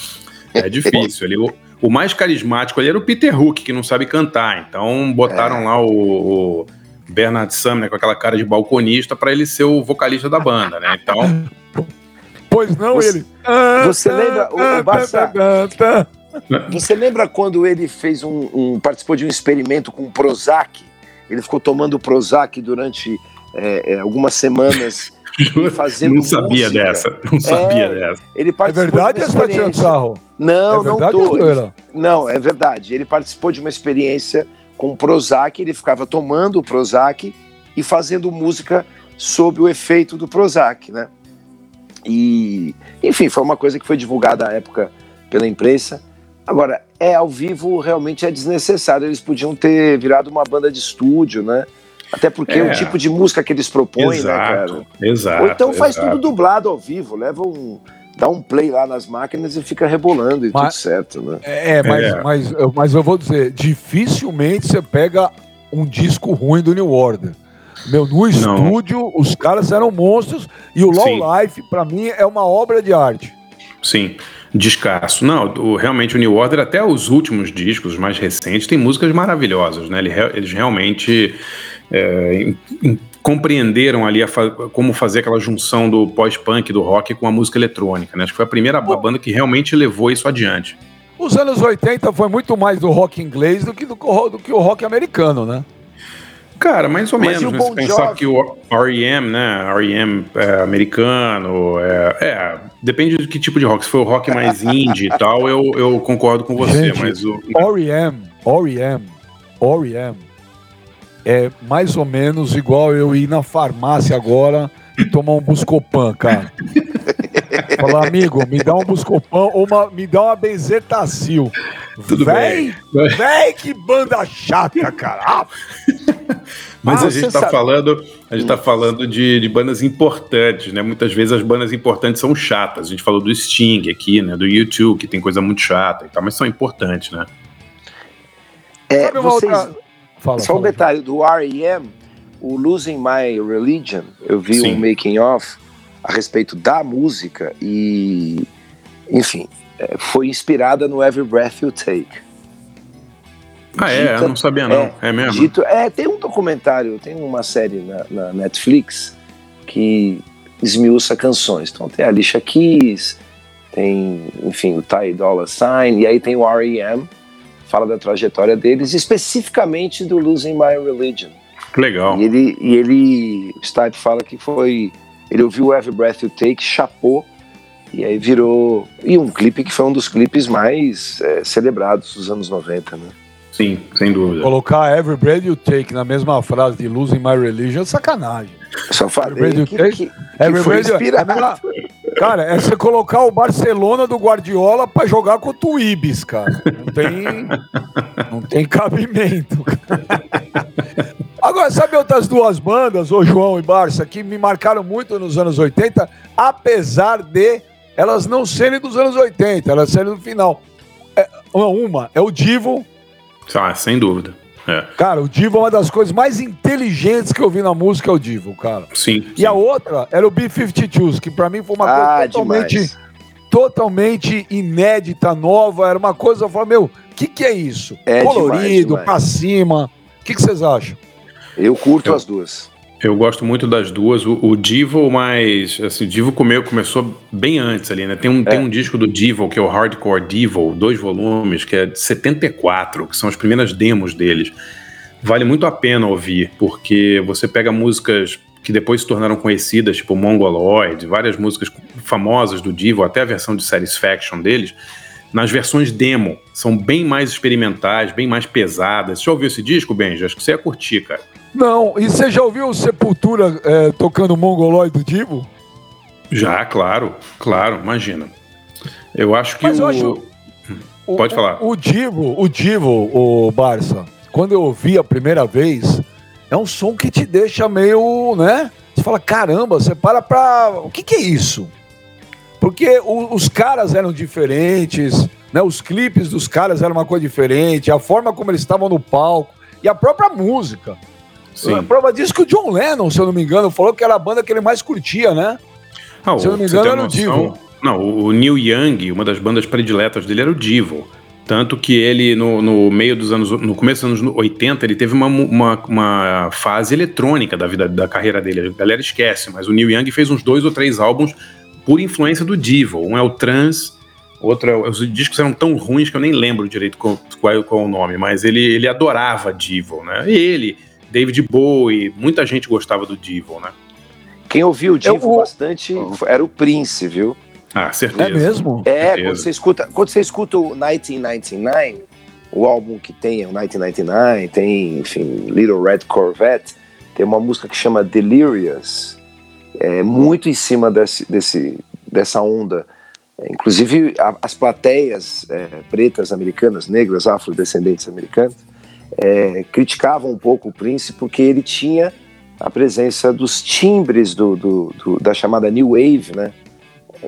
É difícil. ali, o, o, mais carismático ali era o Peter Hook, que não sabe cantar. Então botaram é. lá o, o Bernard Sumner com aquela cara de balconista para ele ser o vocalista da banda, né? Então. Pois não, você, ele. Você lembra o, o Barça? Você lembra quando ele fez um, um, participou de um experimento com o Prozac? Ele ficou tomando Prozac durante é, é, algumas semanas fazendo Não sabia música. dessa. Não sabia é, dessa. Ele é verdade ou está tirando sarro? Não, é não tô. Não, é verdade. Ele participou de uma experiência com o Prozac. Ele ficava tomando o Prozac e fazendo música sob o efeito do Prozac, né? E, enfim, foi uma coisa que foi divulgada à época pela imprensa. Agora, é ao vivo realmente é desnecessário. Eles podiam ter virado uma banda de estúdio, né? Até porque é. o tipo de música que eles propõem, exato, né, cara? Exato. Ou então faz exato. tudo dublado ao vivo, leva um. Dá um play lá nas máquinas e fica rebolando e mas, tudo certo, né? É, mas, é. Mas, mas eu vou dizer, dificilmente você pega um disco ruim do New Order. Meu, no estúdio, Não. os caras eram monstros e o Low Sim. Life, para mim, é uma obra de arte. Sim. Descasso. Não, o, realmente o New Order, até os últimos discos, os mais recentes, tem músicas maravilhosas, né? Eles, realmente é, compreenderam ali fa como fazer aquela junção do pós-punk, do rock com a música eletrônica, né? Acho que foi a primeira banda que realmente levou isso adiante. Os anos 80 foi muito mais do rock inglês do que, do, do que o rock americano, né? Cara, mais ou Mas menos. Né? Se pensar que o R.E.M., né? R.E.M. É, americano, é, é, depende do que tipo de rock. Se for o rock mais indie e tal, eu, eu concordo com você, Gente, mas o... R.E.M., R.E.M., R.E.M. é mais ou menos igual eu ir na farmácia agora e tomar um Buscopan, cara. Falar, amigo, me dá um Buscopan ou uma, me dá uma Benzetacil. Tudo véi, bem. Véi, que banda chata, cara. Mas ah, a gente está falando, a gente tá falando de, de, bandas importantes, né? Muitas vezes as bandas importantes são chatas. A gente falou do Sting aqui, né? Do YouTube, que tem coisa muito chata e tal, mas são importantes, né? É, vocês... Fala, Só fala, um detalhe, do R.E.M., o Losing My Religion, eu vi Sim. um making of a respeito da música e, enfim, é, foi inspirada no Every Breath You Take. Ah, é? eu não sabia não. É, é mesmo? Dito, é, tem um documentário, tem uma série na, na, Netflix que esmiuça canções. Então tem a Alicia Keys, tem, enfim, o Ty Dolla Sign, e aí tem o R.E.M., fala da trajetória deles, especificamente do Losing My Religion. Legal. E ele, e ele o Stipe fala que foi, ele ouviu Every Breath You Take, chapou, e aí virou. E um clipe que foi um dos clipes mais é, celebrados dos anos 90, né? Sim, sem dúvida. Colocar Every Breath You Take na mesma frase de Losing My Religion é sacanagem. Só falei every que, que, que, every foi inspirado. É cara, é você colocar o Barcelona do Guardiola para jogar contra o Ibis, cara. Não tem, não tem cabimento. Agora, sabe outras duas bandas, o João e Barça, que me marcaram muito nos anos 80, apesar de elas não serem dos anos 80, elas serem do final. É, uma é o Divo. Ah, sem dúvida. É. Cara, o Divo é uma das coisas mais inteligentes que eu vi na música, é o Divo, cara. Sim. E sim. a outra era o B-52s, que para mim foi uma ah, coisa totalmente, totalmente inédita, nova. Era uma coisa, eu falei, meu, o que, que é isso? É Colorido, demais, demais. pra cima. O que, que vocês acham? Eu curto eu, as duas. Eu gosto muito das duas. O, o Divo, mas assim, o Divo comeu, começou bem antes ali, né? Tem um, é. tem um disco do Divo, que é o Hardcore Divo, dois volumes, que é de 74, que são as primeiras demos deles. Vale muito a pena ouvir, porque você pega músicas que depois se tornaram conhecidas, tipo Mongoloid, várias músicas famosas do Divo, até a versão de Satisfaction deles, nas versões demo. São bem mais experimentais, bem mais pesadas. Você já ouviu esse disco, Benji? Acho que você ia curtir, cara. Não, e você já ouviu o Sepultura é, tocando Mongoloid do Divo? Já, claro, claro, imagina. Eu acho que Mas o... Eu acho... Pode o, falar. O, o Divo, o Divo, o Barça, quando eu ouvi a primeira vez, é um som que te deixa meio, né? Você fala, caramba, você para pra. O que, que é isso? Porque o, os caras eram diferentes, né? Os clipes dos caras eram uma coisa diferente, a forma como eles estavam no palco e a própria música. Sim. A prova disso que o John Lennon, se eu não me engano, falou que era a banda que ele mais curtia, né? Ah, se eu não me engano, era o Divo. Não, o Neil Young, uma das bandas prediletas dele era o Divo. Tanto que ele, no, no, meio dos anos. No começo dos anos 80, ele teve uma, uma, uma, fase eletrônica da vida da carreira dele. A galera esquece, mas o Neil Young fez uns dois ou três álbuns por influência do Divo. Um é o Trans, outro é. Os discos eram tão ruins que eu nem lembro direito qual, qual, qual é o nome, mas ele, ele adorava Divo, né? E ele David Bowie, muita gente gostava do Divo, né? Quem ouviu o Divo eu, bastante era o Prince, viu? Ah, certeza. É mesmo? É, certeza. quando você escuta, quando você escuta o 1999, o álbum que tem é o 1999, tem, enfim, Little Red Corvette, tem uma música que chama Delirious, é muito em cima desse, desse dessa onda. É, inclusive, a, as plateias é, pretas americanas, negras, afrodescendentes americanas, é, criticavam um pouco o Prince porque ele tinha a presença dos timbres do, do, do, da chamada New Wave, né?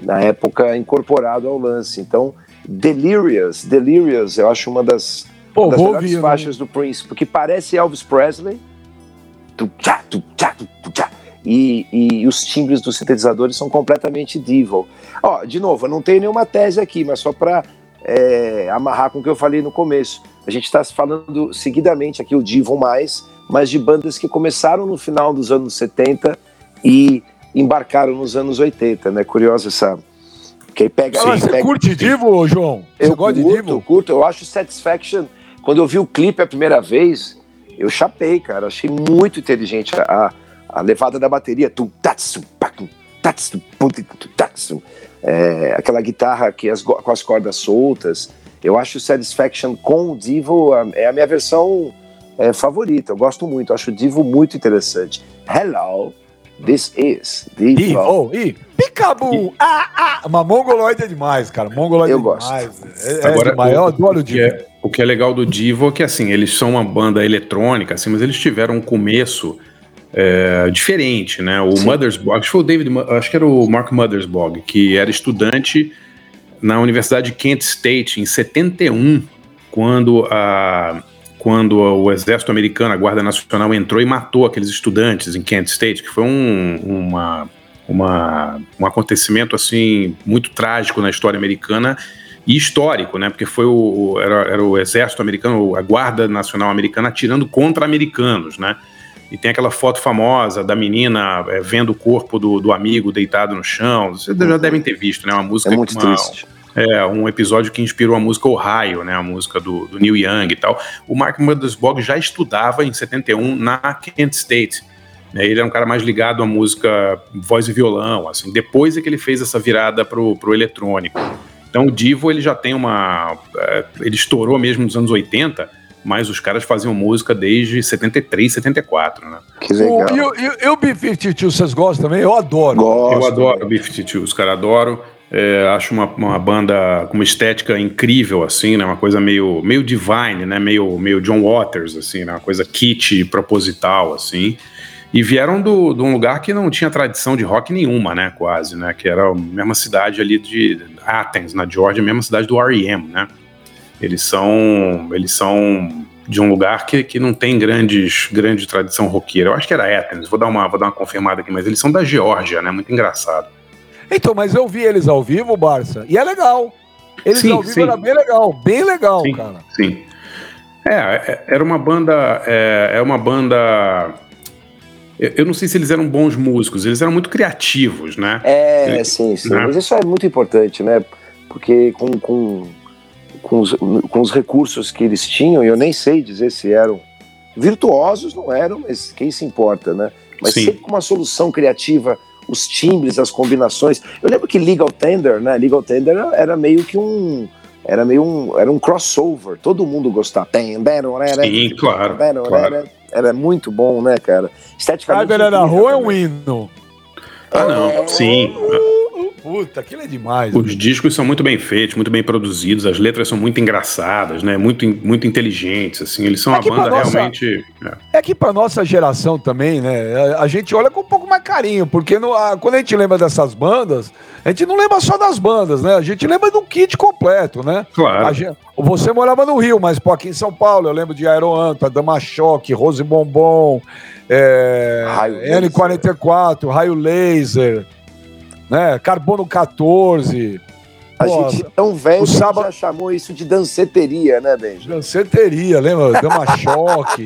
Na época incorporado ao lance. Então, Delirious, Delirious, eu acho uma das, Pô, das melhores faixas do Prince, porque parece Elvis Presley. e, e, os timbres dos sintetizadores são completamente Divo. Ó, de novo, eu não tenho nenhuma tese aqui, mas só para é, amarrar com o que eu falei no começo. A gente está falando seguidamente aqui o Divo mais, mas de bandas que começaram no final dos anos 70 e embarcaram nos anos 80, né? Curiosa essa. Que pega, Sim, você pega... curte Divo, João? Eu gosta curto, de Divo? curto. Eu acho Satisfaction. Quando eu vi o clipe a primeira vez, eu chapei, cara. Achei muito inteligente a, a levada da bateria. É, aquela guitarra que as, com as cordas soltas. Eu acho Satisfaction com o Divo é a minha versão é, favorita. Eu gosto muito. Eu acho o Divo muito interessante. Hello, this is Divo. Divo. E Picabu! Ah, ah! Mas Mongoloid é demais, cara. Mongoloid eu é gosto. demais. É, é Agora, demais. Eu adoro o Divo. É, o que é legal do Divo é que, assim, eles são uma banda eletrônica, assim, mas eles tiveram um começo é, diferente, né? O Sim. Mothersbog, acho que foi o David, acho que era o Mark Mothersbog, que era estudante na Universidade de Kent State em 71, quando a quando o exército americano, a Guarda Nacional entrou e matou aqueles estudantes em Kent State, que foi um, uma, uma, um acontecimento assim muito trágico na história americana e histórico, né? Porque foi o, era, era o exército americano, a Guarda Nacional Americana atirando contra americanos, né? E tem aquela foto famosa da menina é, vendo o corpo do, do amigo deitado no chão. Vocês já devem ter visto, né? Uma música. É muito uma, triste. É, um episódio que inspirou a música Ohio, né? A música do, do Neil Young e tal. O Mark Mothersbaugh já estudava em 71 na Kent State. Né? Ele era um cara mais ligado à música voz e violão, assim. Depois é que ele fez essa virada pro, pro eletrônico. Então o Divo, ele já tem uma... É, ele estourou mesmo nos anos 80 mas os caras faziam música desde 73, 74, né? Que legal. E o B-52, vocês gostam também? Eu adoro. Gosto. Eu adoro o B-52, os caras adoram. É, acho uma, uma banda com uma estética incrível, assim, né? Uma coisa meio, meio divine, né? Meio, meio John Waters, assim, né? Uma coisa kit proposital, assim. E vieram do, de um lugar que não tinha tradição de rock nenhuma, né? Quase, né? Que era a mesma cidade ali de Athens, na Georgia, a mesma cidade do R.E.M., né? Eles são, eles são de um lugar que, que não tem grandes, grande tradição roqueira. Eu acho que era Athens, vou dar, uma, vou dar uma confirmada aqui, mas eles são da Geórgia, né? Muito engraçado. Então, mas eu vi eles ao vivo, Barça, e é legal. Eles sim, ao vivo sim. era bem legal, bem legal, sim, cara. Sim. É, é era uma banda. É, é uma banda. Eu não sei se eles eram bons músicos, eles eram muito criativos, né? É, sim, sim. Né? Mas isso é muito importante, né? Porque com, com com os, com os recursos que eles tinham, e eu nem sei dizer se eram virtuosos, não eram, mas quem se importa, né? Mas Sim. sempre com uma solução criativa, os timbres, as combinações. Eu lembro que Legal Tender, né? Legal Tender era meio que um era meio um era um crossover, todo mundo gostava. Sim, claro, claro. Era muito bom, né, cara? Esteticamente. Ah, na rua é um hino. Ah, não, sim. Puta, aquilo é demais. Os discos são muito bem feitos, muito bem produzidos, as letras são muito engraçadas, né? Muito, muito inteligentes, assim. Eles são é uma banda nossa, realmente. É. é que pra nossa geração também, né? A, gente olha com um pouco mais carinho, porque no, a, quando a gente lembra dessas bandas, a gente não lembra só das bandas, né? A gente lembra do kit completo, né? Claro. Gente, você morava no Rio, mas pô, aqui em São Paulo eu lembro de Aeroanta, Dama Choque, Rose Bombom, é, N44, Raio Laser né? Carbono 14. A Pô, gente é tão velho que sábado... já chamou isso de danceteria, né, Benji? Danceteria, lembra? Dama choque.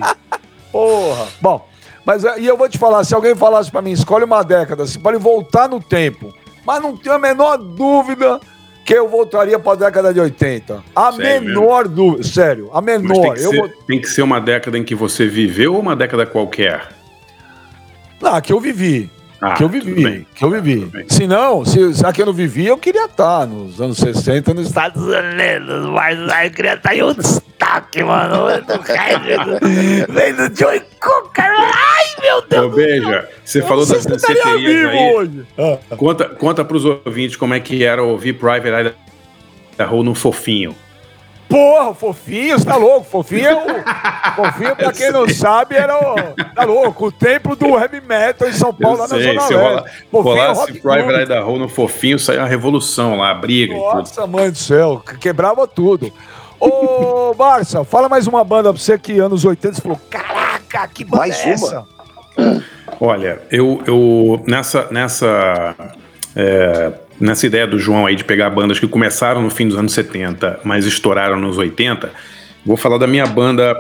Porra. Bom, mas e eu vou te falar, se alguém falasse para mim, escolhe uma década, você pode voltar no tempo, mas não tenho a menor dúvida que eu voltaria para a década de 80. A sério menor mesmo? dúvida, sério, a menor. Tem que, ser, vou... tem que, ser, uma década em que você viveu ou uma década qualquer? Não, que eu vivi. Ah, que eu vivi, que eu vivi. Se não, se, se que eu não vivi, eu queria estar nos anos 60 nos Estados Unidos, mas aí eu queria estar em um destaque, mano. Vem do Joey Cooker. Ai, meu Deus. Ô, beija, você eu falou das danceterias aí. Hoje. Ah. Conta, conta pros ouvintes como é que era ouvir Private Eye da Rua no Fofinho. Porra, fofinho, você tá louco? Fofinho o. Fofinho, pra quem não sabe, era o. Tá louco? O templo do heavy metal em São Paulo, lá na Zona Leste. Fofinho é rolasse Private Eye da Rua no Fofinho, saia uma revolução lá, briga Nossa, mãe do céu, quebrava tudo. Ô, Barça, fala mais uma banda pra você que anos 80 você falou: caraca, que banda mais é essa? Uma? Olha, eu, eu nessa, nessa, é, nessa ideia do João aí de pegar bandas que começaram no fim dos anos 70, mas estouraram nos 80, vou falar da minha banda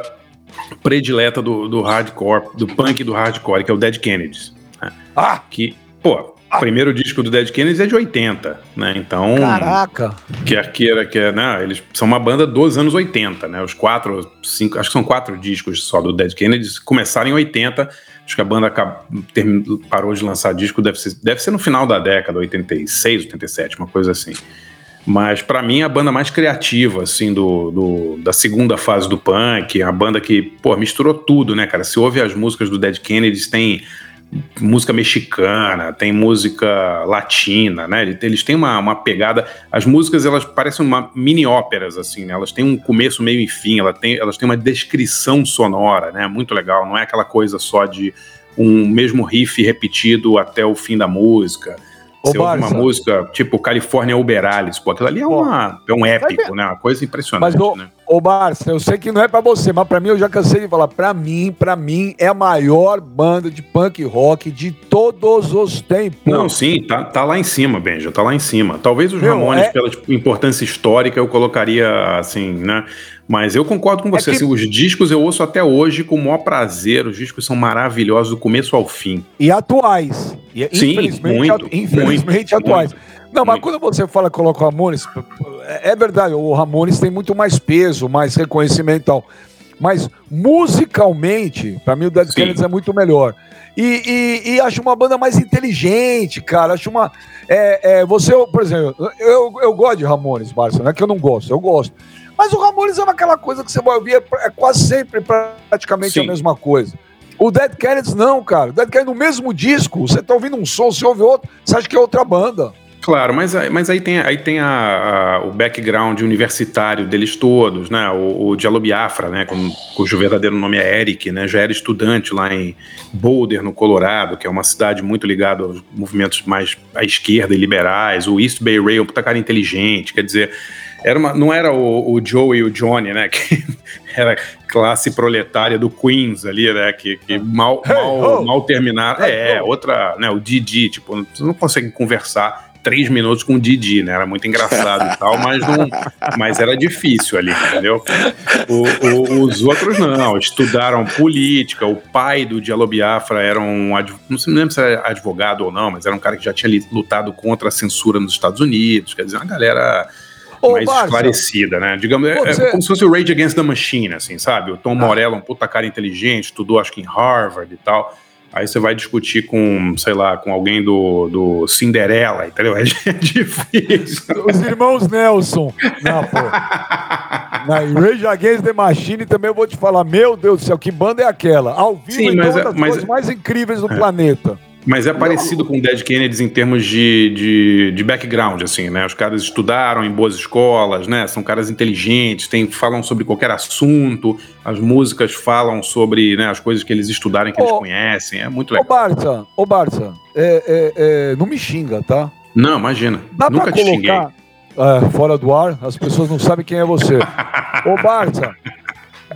predileta do, do hardcore, do punk do hardcore, que é o Dead Kennedys. Né? Ah! Que, pô, o primeiro disco do Dead Kennedys é de 80, né? Então. Caraca! Quer queira, quer, né? Eles são uma banda dos anos 80, né? Os quatro, cinco, acho que são quatro discos só do Dead Kennedys, começaram em 80. Acho que a banda parou de lançar disco, deve ser, deve ser no final da década, 86, 87, uma coisa assim. Mas para mim a banda mais criativa, assim, do, do, da segunda fase do punk, a banda que, pô, misturou tudo, né, cara? Se ouve as músicas do Dead Kennedys, tem música mexicana, tem música latina, né? Eles têm uma, uma pegada. As músicas elas parecem uma mini óperas assim, né? Elas têm um começo, meio e fim. Elas têm, elas têm uma descrição sonora, né? Muito legal. Não é aquela coisa só de um mesmo riff repetido até o fim da música. Você ouve uma música tipo California Uberalis, pô, aquilo ali é, uma, é um épico, né? Uma coisa impressionante, mas, ô, né? Ô, Barça, eu sei que não é pra você, mas pra mim eu já cansei de falar. Pra mim, pra mim, é a maior banda de punk rock de todos os tempos. Não, sim, tá, tá lá em cima, Benja, tá lá em cima. Talvez os Meu, Ramones, é... pela tipo, importância histórica, eu colocaria assim, né? Mas eu concordo com você. É que... assim, os discos eu ouço até hoje com o maior prazer. Os discos são maravilhosos do começo ao fim. E atuais. E, Sim, infelizmente, muito, infelizmente muito, atuais. Muito, não, mas quando você fala que coloca o Ramones, é, é verdade, o Ramones tem muito mais peso, mais reconhecimento e tal. Mas musicalmente, para mim o Dead Kennedys é muito melhor. E, e, e, acho uma banda mais inteligente, cara. Acho uma. É, é, você, por exemplo, eu, eu gosto de Ramones, Barça, não é que eu não gosto, eu gosto. Mas o Ramones é aquela coisa que você vai ouvir, é, é quase sempre praticamente Sim. a mesma coisa. O Dead Kennedys não, cara. O Dead Kennedys no mesmo disco, você tá ouvindo um som, você ouve outro, você acha que é outra banda. Claro, mas, mas aí tem, aí tem a, a, o background universitário deles todos, né? O, o Diallo Biafra, né? Com, cujo verdadeiro nome é Eric, né? Já era estudante lá em Boulder, no Colorado, que é uma cidade muito ligada aos movimentos mais à esquerda e liberais. O East Bay Rail, puta cara inteligente, quer dizer era uma, não era o, o Joe e o Johnny, né? Que era classe proletária do Queens ali, né? Que, que mal, mal, oh. mal terminaram. É, outra, né? O Didi, tipo, não conseguem conversar três minutos com o Didi, né? Era muito engraçado e tal, mas, não, mas era difícil ali, entendeu? O, o, os outros não, estudaram política. O pai do Diallo Biafra era um. Não sei, não lembro se era advogado ou não, mas era um cara que já tinha lutado contra a censura nos Estados Unidos. Quer dizer, uma galera mais esclarecida, né? Digamos, é, é, como se fosse o Rage Against the Machine, assim, sabe? O Tom ah. Morello, um puta cara inteligente, estudou acho que em Harvard e tal. Aí você vai discutir com, sei lá, com alguém do, do Cinderela, entendeu? É difícil. Os irmãos Nelson. Não, pô. Na Rage Against the Machine também eu vou te falar, meu Deus do céu, que banda é aquela? Ao vivo, Sim, então, mas, uma das mas, coisas mais incríveis do é. planeta. Mas é parecido com o Dead Kennedys em termos de, de, de, background, assim, né? Os caras estudaram em boas escolas, né? São caras inteligentes, tem, falam sobre qualquer assunto, as músicas falam sobre né, as coisas que eles estudaram, que ô, eles conhecem. É muito legal. Ô, Barça, ô, Barça, é, é, é, não me xinga, tá? Não, imagina. Dá Nunca te xinguei. É, fora do ar, as pessoas não sabem quem é você. ô, Barça,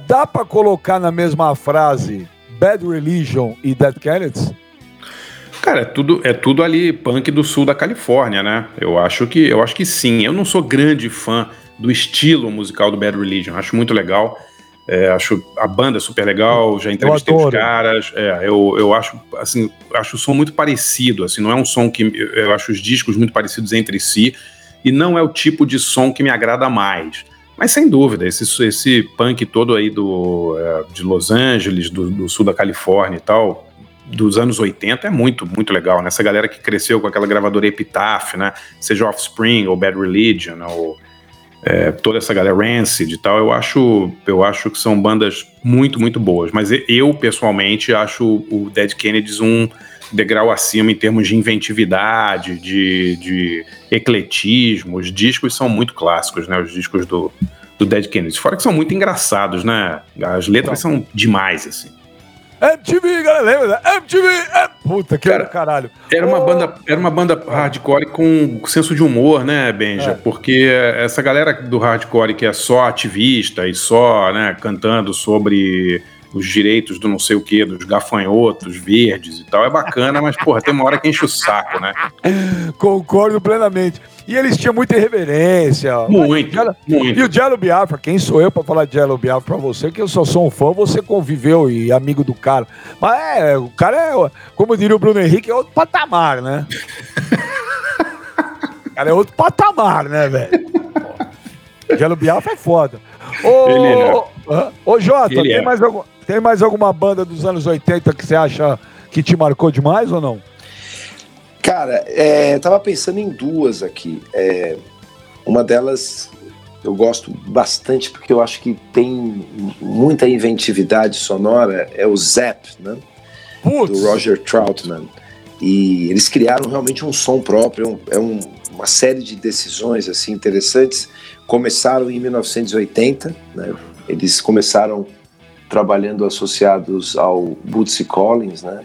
dá pra colocar na mesma frase Bad Religion e Dead Kennedys? Cara, é tudo, é tudo ali punk do sul da Califórnia, né? Eu acho que eu acho que sim. Eu não sou grande fã do estilo musical do Bad Religion. Acho muito legal. É, acho a banda super legal, já entrevistei os caras. É, eu, eu acho assim, acho o som muito parecido. Assim, não é um som que eu acho os discos muito parecidos entre si e não é o tipo de som que me agrada mais. Mas sem dúvida, esse, esse punk todo aí do, é, de Los Angeles, do, do sul da Califórnia e tal, dos anos 80 é muito, muito legal, né? Essa galera que cresceu com aquela gravadora Epitaph, né? Seja Offspring ou Bad Religion, ou é, toda essa galera Rancid e tal, eu acho, eu acho que são bandas muito, muito boas. Mas eu, pessoalmente, acho o Dead Kennedys um degrau acima em termos de inventividade, de, de ecletismo. Os discos são muito clássicos, né? Os discos do, do Dead Kennedys. Fora que são muito engraçados, né? As letras são demais, assim. MTV, galera, lembra? MTV, é... puta que Cara, caralho. Era uma, oh. banda, era uma banda hardcore com senso de humor, né, Benja? É. Porque essa galera do hardcore que é só ativista e só, né, cantando sobre os direitos do não sei o que, dos gafanhotos verdes e tal. É bacana, mas, porra, tem uma hora que enche o saco, né? Concordo plenamente. E eles tinham muita irreverência. Muito, muito. E o Jello Biafra, quem sou eu para falar de Jello Biafra pra você, que eu só sou um fã, você conviveu e amigo do cara. Mas é, o cara é, como diria o Bruno Henrique, é outro patamar, né? o cara é outro patamar, né, velho? Jello Biafra é foda. Ô, Ele é. ô Jota, tem, é. mais algum, tem mais alguma banda dos anos 80 que você acha que te marcou demais ou não? Cara, é, tava pensando em duas aqui. É, uma delas eu gosto bastante porque eu acho que tem muita inventividade sonora, é o Zap, né? Putz. Do Roger Troutman. E eles criaram realmente um som próprio, é, um, uma série de decisões assim interessantes. Começaram em 1980, né? Eles começaram trabalhando associados ao Bootsy Collins, né?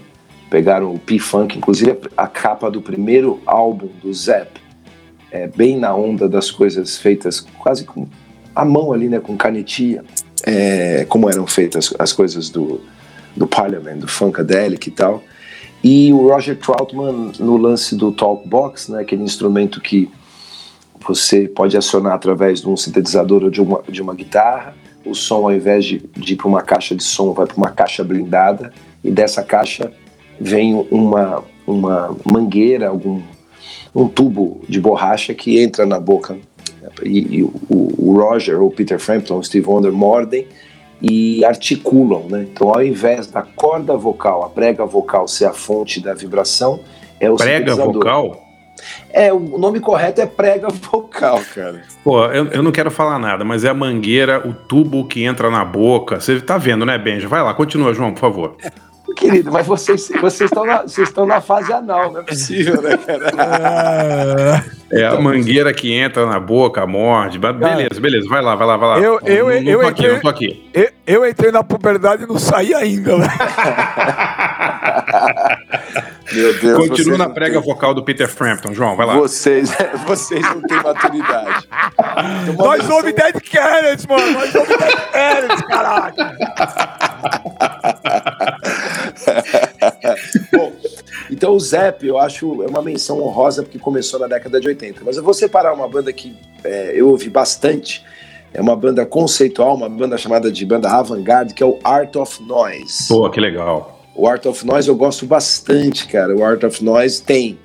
pegaram o P-Funk, inclusive a capa do primeiro álbum do Zap, é bem na onda das coisas feitas quase com a mão ali, né, com canetinha, é, como eram feitas as coisas do, do Parliament, do Funkadelic e tal. E o Roger Troutman no lance do Talkbox, né, aquele instrumento que você pode acionar através de um sintetizador ou de uma, de uma guitarra, o som ao invés de, de ir para uma caixa de som vai para uma caixa blindada e dessa caixa vem uma, uma mangueira, algum um tubo de borracha que entra na boca e, e o, o, Roger ou Peter Frampton, o Steve Wonder mordem e articulam, né? Então, ao invés da corda vocal, a prega vocal ser a fonte da vibração, é o prega vocal. É, o nome correto é prega vocal, cara. Pô, eu, eu não quero falar nada, mas é a mangueira, o tubo que entra na boca. Você tá vendo, né, Benja? Vai lá, continua, João, por favor. Querido, mas vocês, vocês, estão na, vocês estão na fase anal, não é possível, né, cara? É a mangueira que entra na boca, morde. Beleza, beleza, vai lá, vai lá, vai lá. Eu, eu, não, não eu, tô entrei, aqui, não tô aqui. Eu, eu, entrei na puberdade e não saí ainda, né? Meu Deus. Continua na prega tem... vocal do Peter Frampton, João, vai lá. Vocês, vocês não têm maturidade. Nós somos Dead Kennedy, mano. Nós somos Dead Kennedy, caralho. Bom, então o Zep, eu acho, é uma menção honrosa porque começou na década de 80. Mas eu vou separar uma banda que é, eu ouvi bastante. É uma banda conceitual, uma banda chamada de banda avant-garde, que é o Art of Noise. Pô, que legal. O Art of Noise eu gosto bastante, cara. O Art of Noise tem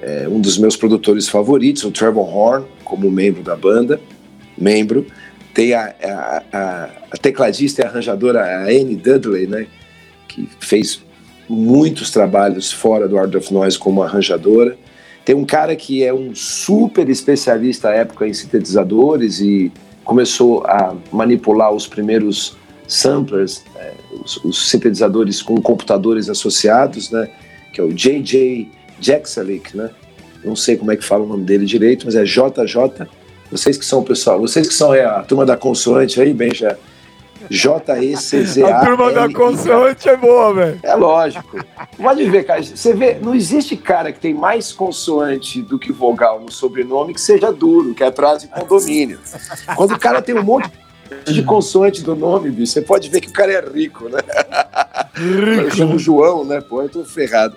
é, um dos meus produtores favoritos, o Trevor Horn, como membro da banda, membro. Tem a, a, a, a tecladista e arranjadora a Anne Dudley, né? que fez muitos trabalhos fora do Art of Noise como arranjadora. Tem um cara que é um super especialista à época em sintetizadores e começou a manipular os primeiros samplers, é, os, os, sintetizadores com computadores associados, né? Que é o J.J. Jacksalik, né? Não sei como é que fala o nome dele direito, mas é JJ. Vocês que são o pessoal, vocês que são é, a turma da consoante aí, bem já J-E-C-Z-A. A turma da consoante é boa, velho. É lógico. Pode ver, cara. Você vê, não existe cara que tem mais consoante do que vogal no sobrenome que seja duro, que é atrás de condomínio. Quando o cara tem um monte de consoante do nome, bicho, você pode ver que o cara é rico, né? Rico. Eu chamo João, né? Pô, eu tô ferrado.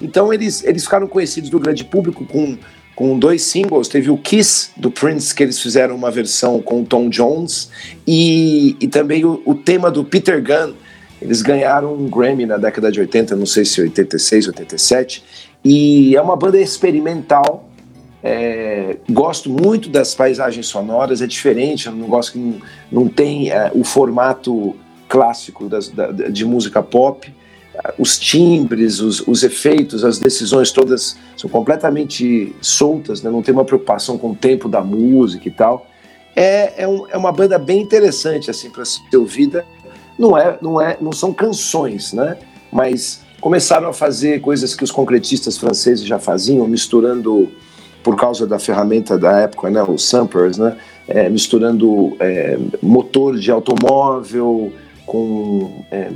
Então eles, eles ficaram conhecidos do grande público com com dois singles. Teve o Kiss do Prince, que eles fizeram uma versão com o Tom Jones, e, e também o, o, tema do Peter Gunn. Eles ganharam um Grammy na década de 80, não sei se 86, 87, e é uma banda experimental. É, gosto muito das paisagens sonoras, é diferente, eu não gosto que não, não tem é, o formato clássico das, da, de música pop os timbres, os, os, efeitos, as decisões todas são completamente soltas, né? não tem uma preocupação com o tempo da música e tal. É, é, um, é uma banda bem interessante assim para ser ouvida. Não é, não é, não são canções, né? Mas começaram a fazer coisas que os concretistas franceses já faziam, misturando por causa da ferramenta da época, né? Os samplers, né? É, misturando é, motor de automóvel com é,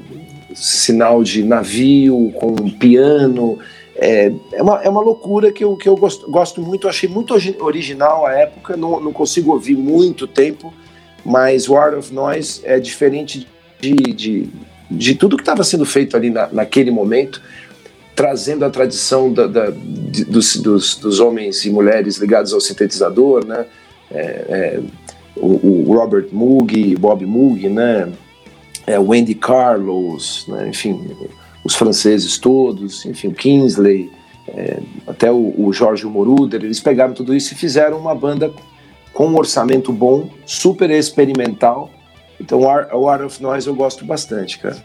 sinal de navio, com piano. É, é, uma, é uma loucura que eu, que eu gosto, gosto muito, achei muito original a época, não, não consigo ouvir muito tempo, mas o of Noise é diferente de, de de tudo que estava sendo feito ali na, naquele momento, trazendo a tradição da, da, de, dos, dos, dos, homens e mulheres ligados ao sintetizador, né? É, é, o, o, Robert Moog, Bob Moog, né? É, o Andy Carlos, né? enfim, os franceses todos, enfim, o Kingsley, é, até o, o Jorge Moroder, eles pegaram tudo isso e fizeram uma banda com um orçamento bom, super experimental. Então, o Art of Noise eu gosto bastante, cara.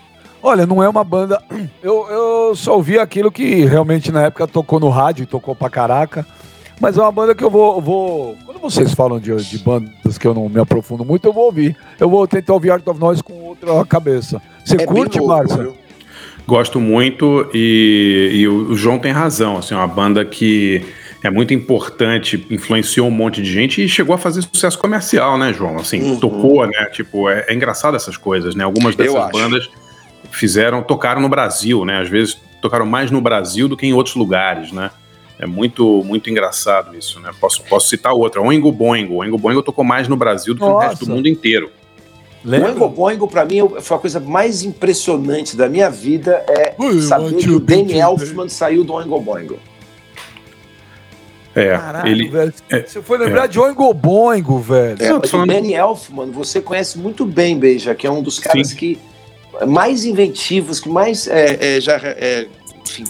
Olha, não é uma banda. Eu, eu só ouvi aquilo que realmente na época tocou no rádio, tocou pra caraca. Mas é uma banda que eu vou. vou... Quando vocês falam de, de bandas que eu não me aprofundo muito, eu vou ouvir. Eu vou tentar ouvir Art of Noise com outra cabeça. Você é curte, Márcia? Gosto muito e, e o, o João tem razão. Assim, é uma banda que é muito importante, influenciou um monte de gente e chegou a fazer sucesso comercial, né, João? Assim, uhum. tocou, né? Tipo, é, é, engraçado essas coisas, né? Algumas dessas bandas fizeram, tocaram no Brasil, né? Às vezes tocaram mais no Brasil do que em outros lugares, né? É muito, muito engraçado isso, né? Posso, posso citar outra, Oingo Boingo. Oingo Boingo tocou mais no Brasil do que Nossa. no resto do mundo inteiro. Lembra? O Oingo Boingo, pra mim, foi a coisa mais impressionante da minha vida é Ui, saber que o Danny Elfman saiu do Oingo Boingo. É, Caralho, ele. Velho, é, você foi lembrar é. de Oingo Boingo, velho. É, falando... O Danny Elfman, você conhece muito bem, Beija, que é um dos caras Sim. que mais inventivos, que mais é, é, já. É, enfim,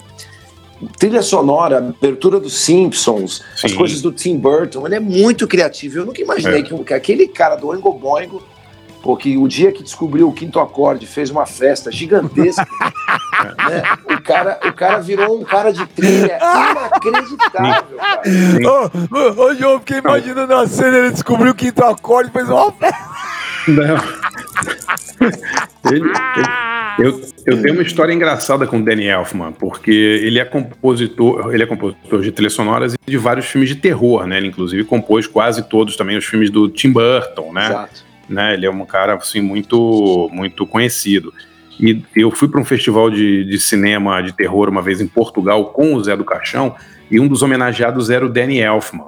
trilha sonora, abertura dos Simpsons, Sim. as coisas do Tim Burton, ele é muito criativo. Eu nunca imaginei é. que, que, aquele cara do Oingo Boingo porque o dia que descobriu o quinto acorde fez uma festa gigantesca. né? o, cara, o cara virou um cara de trilha inacreditável, cara. Ô, ô, ô, João, fiquei imaginando a cena, ele descobriu o quinto acorde e fez uma festa. Não. Ele, ele, eu, eu tenho uma história engraçada com o Danny Elfman, porque ele é compositor, ele é compositor de trilhas sonoras e de vários filmes de terror, né? Ele inclusive compôs quase todos também os filmes do Tim Burton, né? Exato né? Ele é um cara assim muito muito conhecido. E eu fui para um festival de, de cinema de terror uma vez em Portugal com o Zé do Caixão e um dos homenageados era o Danny Elfman.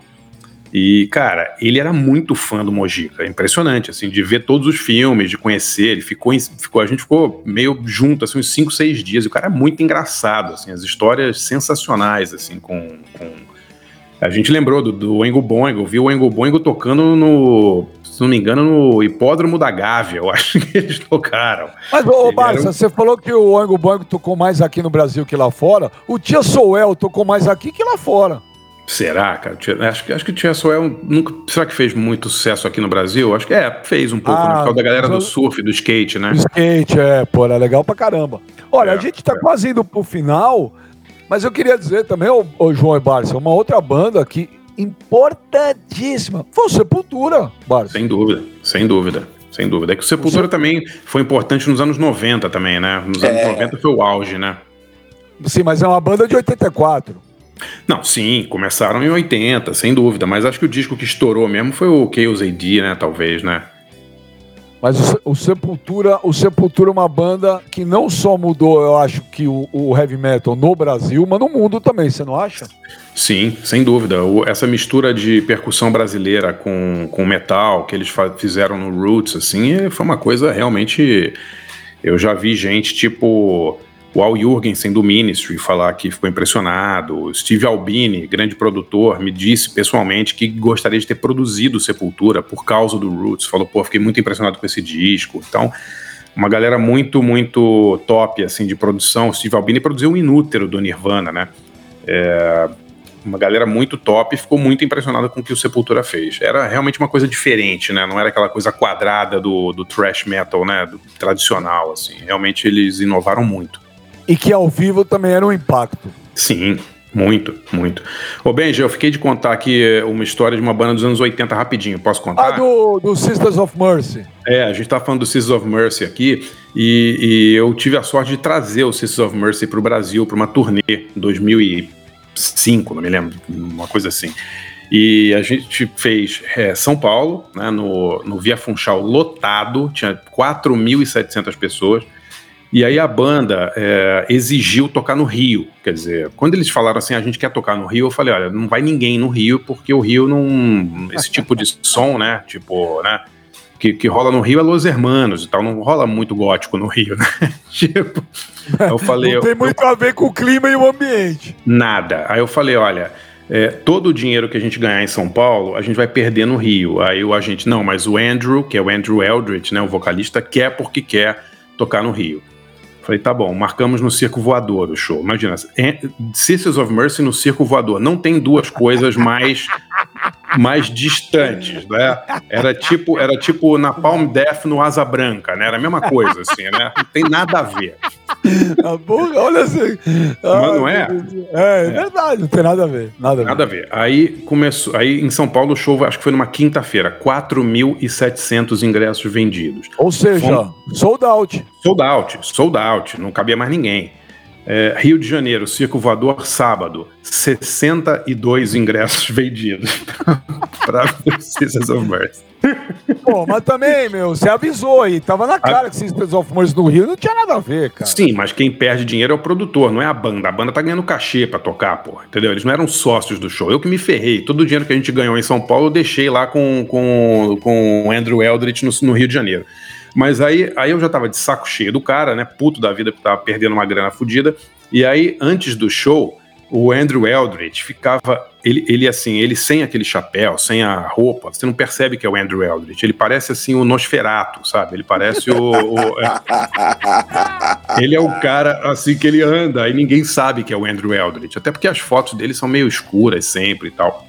E, cara, ele era muito fã do Mojica. É impressionante, assim, de ver todos os filmes, de conhecer. Ele ficou, ficou a gente ficou meio junto, assim, uns 5, 6 dias. E o cara é muito engraçado, assim, as histórias sensacionais, assim, com. com... A gente lembrou do, do Oingo Boingo, viu o Oingo Boingo tocando no se não me engano, no Hipódromo da Gávea, eu acho que eles tocaram. Mas, ô, Barça, um... você falou que o Oingo Boingo tocou mais aqui no Brasil que lá fora. O Tia Soel tocou mais aqui que lá fora. Será, cara? Acho, acho que o Tia Soel nunca. Será que fez muito sucesso aqui no Brasil? Acho que é, fez um pouco, ah, né? Por da galera do surf, do skate, né? Do skate, é, pô, era legal pra caramba. Olha, é, a gente tá é. quase indo pro final, mas eu queria dizer também, ô, ô João e Barça, uma outra banda que importantíssima. Foi o Sepultura, Barça. Sem dúvida, sem dúvida. Sem dúvida. É que o Sepultura o também foi importante nos anos 90 também, né? Nos anos é... 90 foi o auge, né? Sim, mas é uma banda de 84. Não, sim, começaram em 80, sem dúvida, mas acho que o disco que estourou mesmo foi o Chaos AD, né, talvez, né? Mas o, Sepultura, o Sepultura é uma banda que não só mudou, eu acho, que o, o, heavy metal no Brasil, mas no mundo também, você não acha? Sim, sem dúvida. O, essa mistura de percussão brasileira com, com metal que eles fizeram no Roots, assim, foi uma coisa realmente. Eu já vi gente tipo o Al Jurgensen do Ministry falar que ficou impressionado. Steve Albini, grande produtor, me disse pessoalmente que gostaria de ter produzido Sepultura por causa do Roots. Falou, pô, fiquei muito impressionado com esse disco. Então, uma galera muito, muito top, assim, de produção. O Steve Albini produziu o Inútero do Nirvana, né? É, uma galera muito top e ficou muito impressionada com o que o Sepultura fez. Era realmente uma coisa diferente, né? Não era aquela coisa quadrada do, do thrash metal, né? Do tradicional, assim. Realmente eles inovaram muito. E que ao vivo também era um impacto. Sim, muito, muito. Ô Benji, eu fiquei de contar aqui eh, uma história de uma banda dos anos 80 rapidinho. Posso contar? Ah, do, do Sisters of Mercy. É, a gente tá falando do Sisters of Mercy aqui e, e eu tive a sorte de trazer o Sisters of Mercy para o Brasil para uma turnê em 2005, não me lembro, uma coisa assim. E a gente fez é, São Paulo, né, no, no Via Funchal lotado, tinha 4.700 pessoas. E aí a banda é, exigiu tocar no Rio. Quer dizer, quando eles falaram assim, a gente quer tocar no Rio, eu falei, olha, não vai ninguém no Rio, porque o Rio não. Esse tipo de som, né? Tipo, né? que, que rola no Rio é Los Hermanos e tal, não rola muito gótico no Rio, né? tipo, eu falei. não tem muito eu, a ver com o clima e o ambiente. Nada. Aí eu falei, olha. É, todo o dinheiro que a gente ganhar em São Paulo, a gente vai perder no Rio. Aí o agente, não, mas o Andrew, que é o Andrew Eldridge, né, o vocalista, quer porque quer tocar no Rio. Falei, tá bom, marcamos no Circo Voador o show. Imagina, Sisters of Mercy no Circo Voador. Não tem duas coisas mais mais distantes, né? Era tipo, era tipo na Palm Death no Asa Branca, né? Era a mesma coisa, assim, né? Não tem nada a ver. A boca, olha assim. Mas não é? É, é, verdade, não tem nada a ver. Nada a ver. Nada a ver. Aí começou, aí em São Paulo o show, acho que foi numa quinta-feira, 4.700 ingressos vendidos. Ou seja, Fomos... sold out. Sold out, sold out, não cabia mais ninguém. É, Rio de Janeiro, Circo Voador, sábado, 62 ingressos vendidos para Sisters of Mercy. Pô, mas também, meu, você avisou aí, tava na cara a... que Sisters of Mercy no Rio não tinha nada a ver, cara. Sim, mas quem perde dinheiro é o produtor, não é a banda. A banda tá ganhando cachê pra tocar, pô, entendeu? Eles não eram sócios do show. Eu que me ferrei. Todo o dinheiro que a gente ganhou em São Paulo eu deixei lá com, com, com o Andrew Eldritch no, no Rio de Janeiro. Mas aí, aí eu já tava de saco cheio do cara, né? Puto da vida, porque tava perdendo uma grana fodida. E aí, antes do show, o Andrew Eldridge ficava. Ele, ele, assim, ele sem aquele chapéu, sem a roupa, você não percebe que é o Andrew Eldridge. Ele parece, assim, o Nosferato, sabe? Ele parece o. o é... ele é o cara, assim, que ele anda e ninguém sabe que é o Andrew Eldridge. Até porque as fotos dele são meio escuras sempre e tal.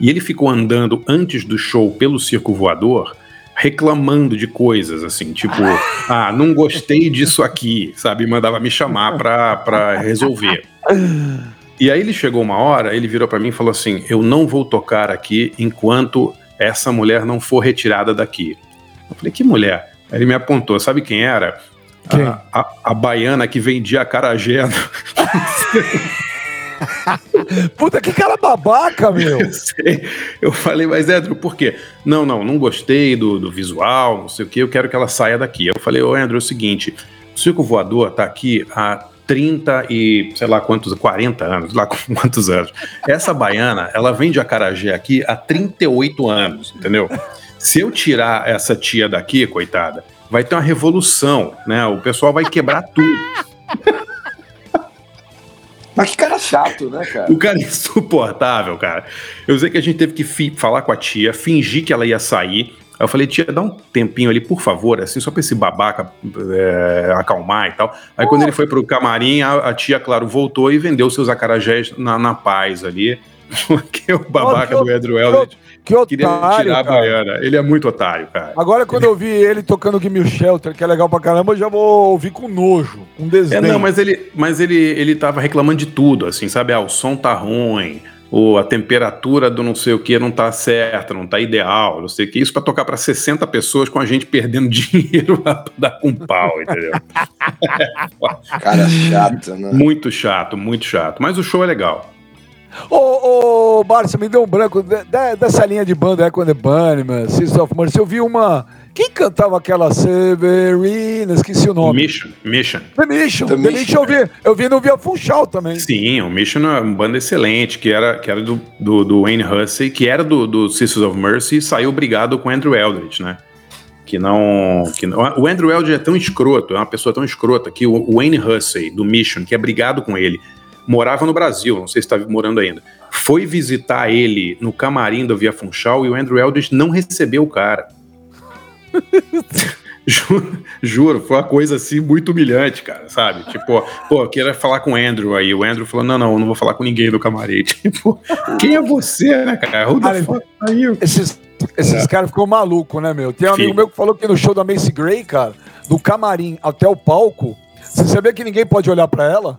E ele ficou andando antes do show pelo circo voador reclamando de coisas, assim, tipo, ah, não gostei disso aqui, sabe? Mandava me chamar pra, pra resolver. E aí ele chegou uma hora, ele virou para mim e falou assim: Eu não vou tocar aqui enquanto essa mulher não for retirada daqui. Eu falei: Que mulher? Aí ele me apontou, sabe quem era? Quem? A, a, a baiana que vendia carajé. Puta, que cara babaca, meu. Eu, sei. eu falei, mas Andrew, por quê? Não, não, não gostei do, do visual, não sei o que, eu quero que ela saia daqui. Eu falei, ô Andrew, é o seguinte, o circo voador tá aqui há 30 e sei lá quantos, 40 anos, lá quantos anos. Essa baiana, ela vem de Acarajé aqui há 38 anos, entendeu? Se eu tirar essa tia daqui, coitada, vai ter uma revolução, né? O pessoal vai quebrar tudo. Mas que cara chato, né, cara? O cara é insuportável, cara. Eu sei que a gente teve que falar com a tia, fingir que ela ia sair. Aí eu falei, tia, dá um tempinho ali, por favor, assim, só pra esse babaca é, acalmar e tal. Aí quando ele foi pro camarim, a, a, tia, claro, voltou e vendeu seus acarajés na, na paz ali. Porque o babaca oh, do Andrew Elliott que otário, queria tirar a baiana. Ele é muito otário, cara. Agora, quando eu vi ele tocando Gimme Shelter, que é legal pra caramba, eu já vou ouvir com nojo, com desdém. É, não, mas ele, mas ele, ele tava reclamando de tudo, assim, sabe? Ah, o som tá ruim, ou a temperatura do não sei o que não tá certa, não tá ideal, não sei o que. Isso para tocar para 60 pessoas com a gente perdendo dinheiro pra dar com pau, entendeu? Cara chato, né? Muito chato, muito chato. Mas o show é legal. Ô, ô Márcio, me deu um branco de, de, dessa linha de banda Echo and the Bunnymen, Sisters of Mercy. Eu vi uma. Quem cantava aquela Severina? Esqueci o nome. Mission. Mission. The Mission. The, The Mission. Mission eu vi. Eu vi no Via Funchal também. Sim, o Mission é uma banda excelente, que era, que era do, do, do Wayne Hussey, que era do, do Sisters of Mercy e saiu brigado com o Andrew Eldridge, né? Que não, que não. O Andrew Eldridge é tão escroto, é uma pessoa tão escrota que o Wayne Hussey, do Mission, que é brigado com ele morava no Brasil, não sei se está morando ainda. Foi visitar ele no camarim do Via Funchal e o Andrew Eldridge não recebeu o cara. Juro, juro, foi uma coisa assim muito humilhante, cara, sabe? Tipo, pô, eu queria falar com o Andrew aí. O Andrew falou: não, não, eu não vou falar com ninguém do camarim. Tipo, quem é você, né, cara? cara esses esses é. caras ficou maluco, né, meu? Tem um amigo meu que falou que no show da Macy Gray, cara, do camarim até o palco, você sabia que ninguém pode olhar para ela?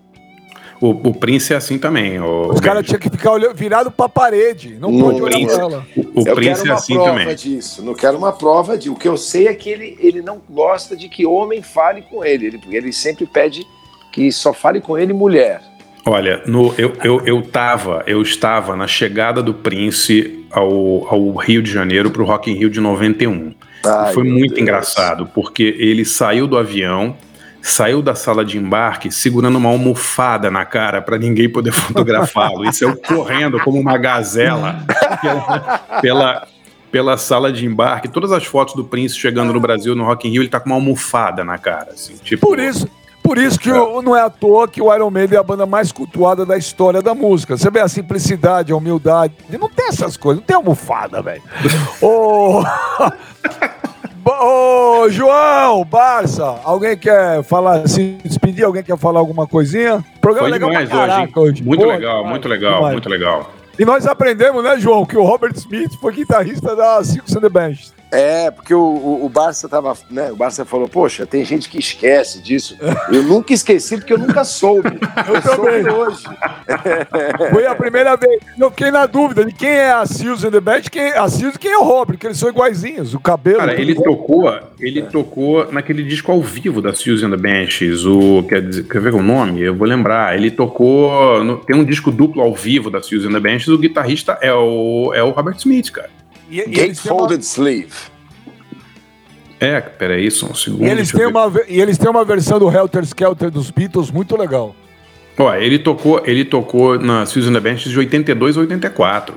O, o Prince é assim também. O, Os caras tinham que ficar olhando, virado pra parede. Não no pode olhar pra ela. O, o eu Prince é assim também. prova disso. Não quero uma prova disso. O que eu sei é que ele, ele não gosta de que homem fale com ele. Ele, ele sempre pede que só fale com ele mulher. Olha, no, eu, eu, eu, tava, eu estava na chegada do Prince ao, ao Rio de Janeiro para o Rock in Rio de 91. Ai, foi muito Deus. engraçado, porque ele saiu do avião, saiu da sala de embarque segurando uma almofada na cara para ninguém poder fotografá-lo. E saiu correndo como uma gazela pela, pela, pela sala de embarque, todas as fotos do Prince chegando no Brasil, no Rock in Rio, ele tá com uma almofada na cara, assim, tipo... Por isso, por isso que não é à toa que o Iron Maiden é a banda mais cultuada da história da música. Você vê a simplicidade, a humildade. Não tem essas coisas, não tem almofada, velho. Ô. Ô, João, Barça, alguém quer falar, se despedir? Alguém quer falar alguma coisinha? Programa Foi legal demais pra hoje, caraca hoje. Muito Pô, legal, demais, muito legal, demais. muito legal. E nós aprendemos, né, João, que o Robert Smith foi guitarrista da Six and the Bench. É, porque o, o, o Barça tava, né? O Barça falou, poxa, tem gente que esquece disso. Eu nunca esqueci porque eu nunca soube. Eu, também. soube hoje. Foi a primeira vez. Eu fiquei na dúvida de quem é a Seals and the Bench, quem, a Seals e quem é o Robert, porque eles são iguaizinhos, o cabelo. Cara, ele tocou, ele tocou naquele disco ao vivo da Suzy and the Benches, o quer, dizer, quer ver o nome? Eu vou lembrar. Ele tocou, no- tem um disco duplo ao vivo da Suzy and the Benches, o guitarrista é o é o Robert Smith, cara. E, e eles têm uma, Gatefolded sleeve. É, peraí, só um segundo. e eles têm uma, e eles têm uma versão do Helter Skelter dos Beatles muito legal. Ó, ele tocou, ele tocou na Suzy and the Benches de 82 a 84.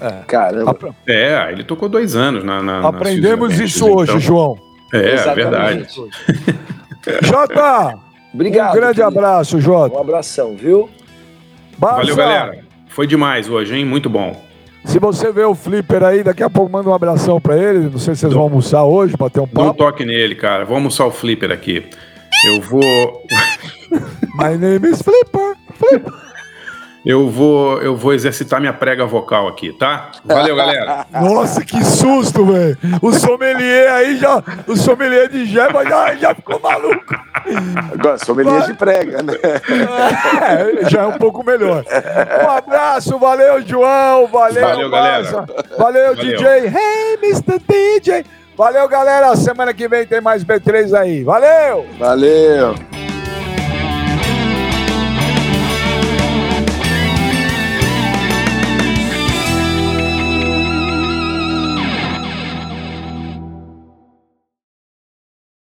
É. Caramba. Apre- É, ele tocou dois anos na, na na aprendemos the isso Benches, hoje, então- João. É, Exatamente. verdade. Jota, Obrigado. um grande querido. abraço, Jota. Um abração, viu? Barça, Valeu, galera. Foi demais hoje, hein? Muito bom. Se você vê o Flipper aí, daqui a pouco manda um abração pra ele. Não sei se vocês vão almoçar hoje, bater um Não papo. toque nele, cara. Vou almoçar o Flipper aqui. Eu vou. My name is Flipper. Flipper. Eu vou, eu vou exercitar minha prega vocal aqui, tá? Valeu, galera. Nossa, que susto, velho. O sommelier aí já. O sommelier de Jeba já, já ficou maluco. Agora, sommelier de prega, né? É, já é um pouco melhor. Um abraço, valeu, João. Valeu, Valeu, galera. Valeu, Valeu. DJ. Hey, Mr. DJ. Valeu, galera. Semana que vem tem mais B3 aí. Valeu! Valeu.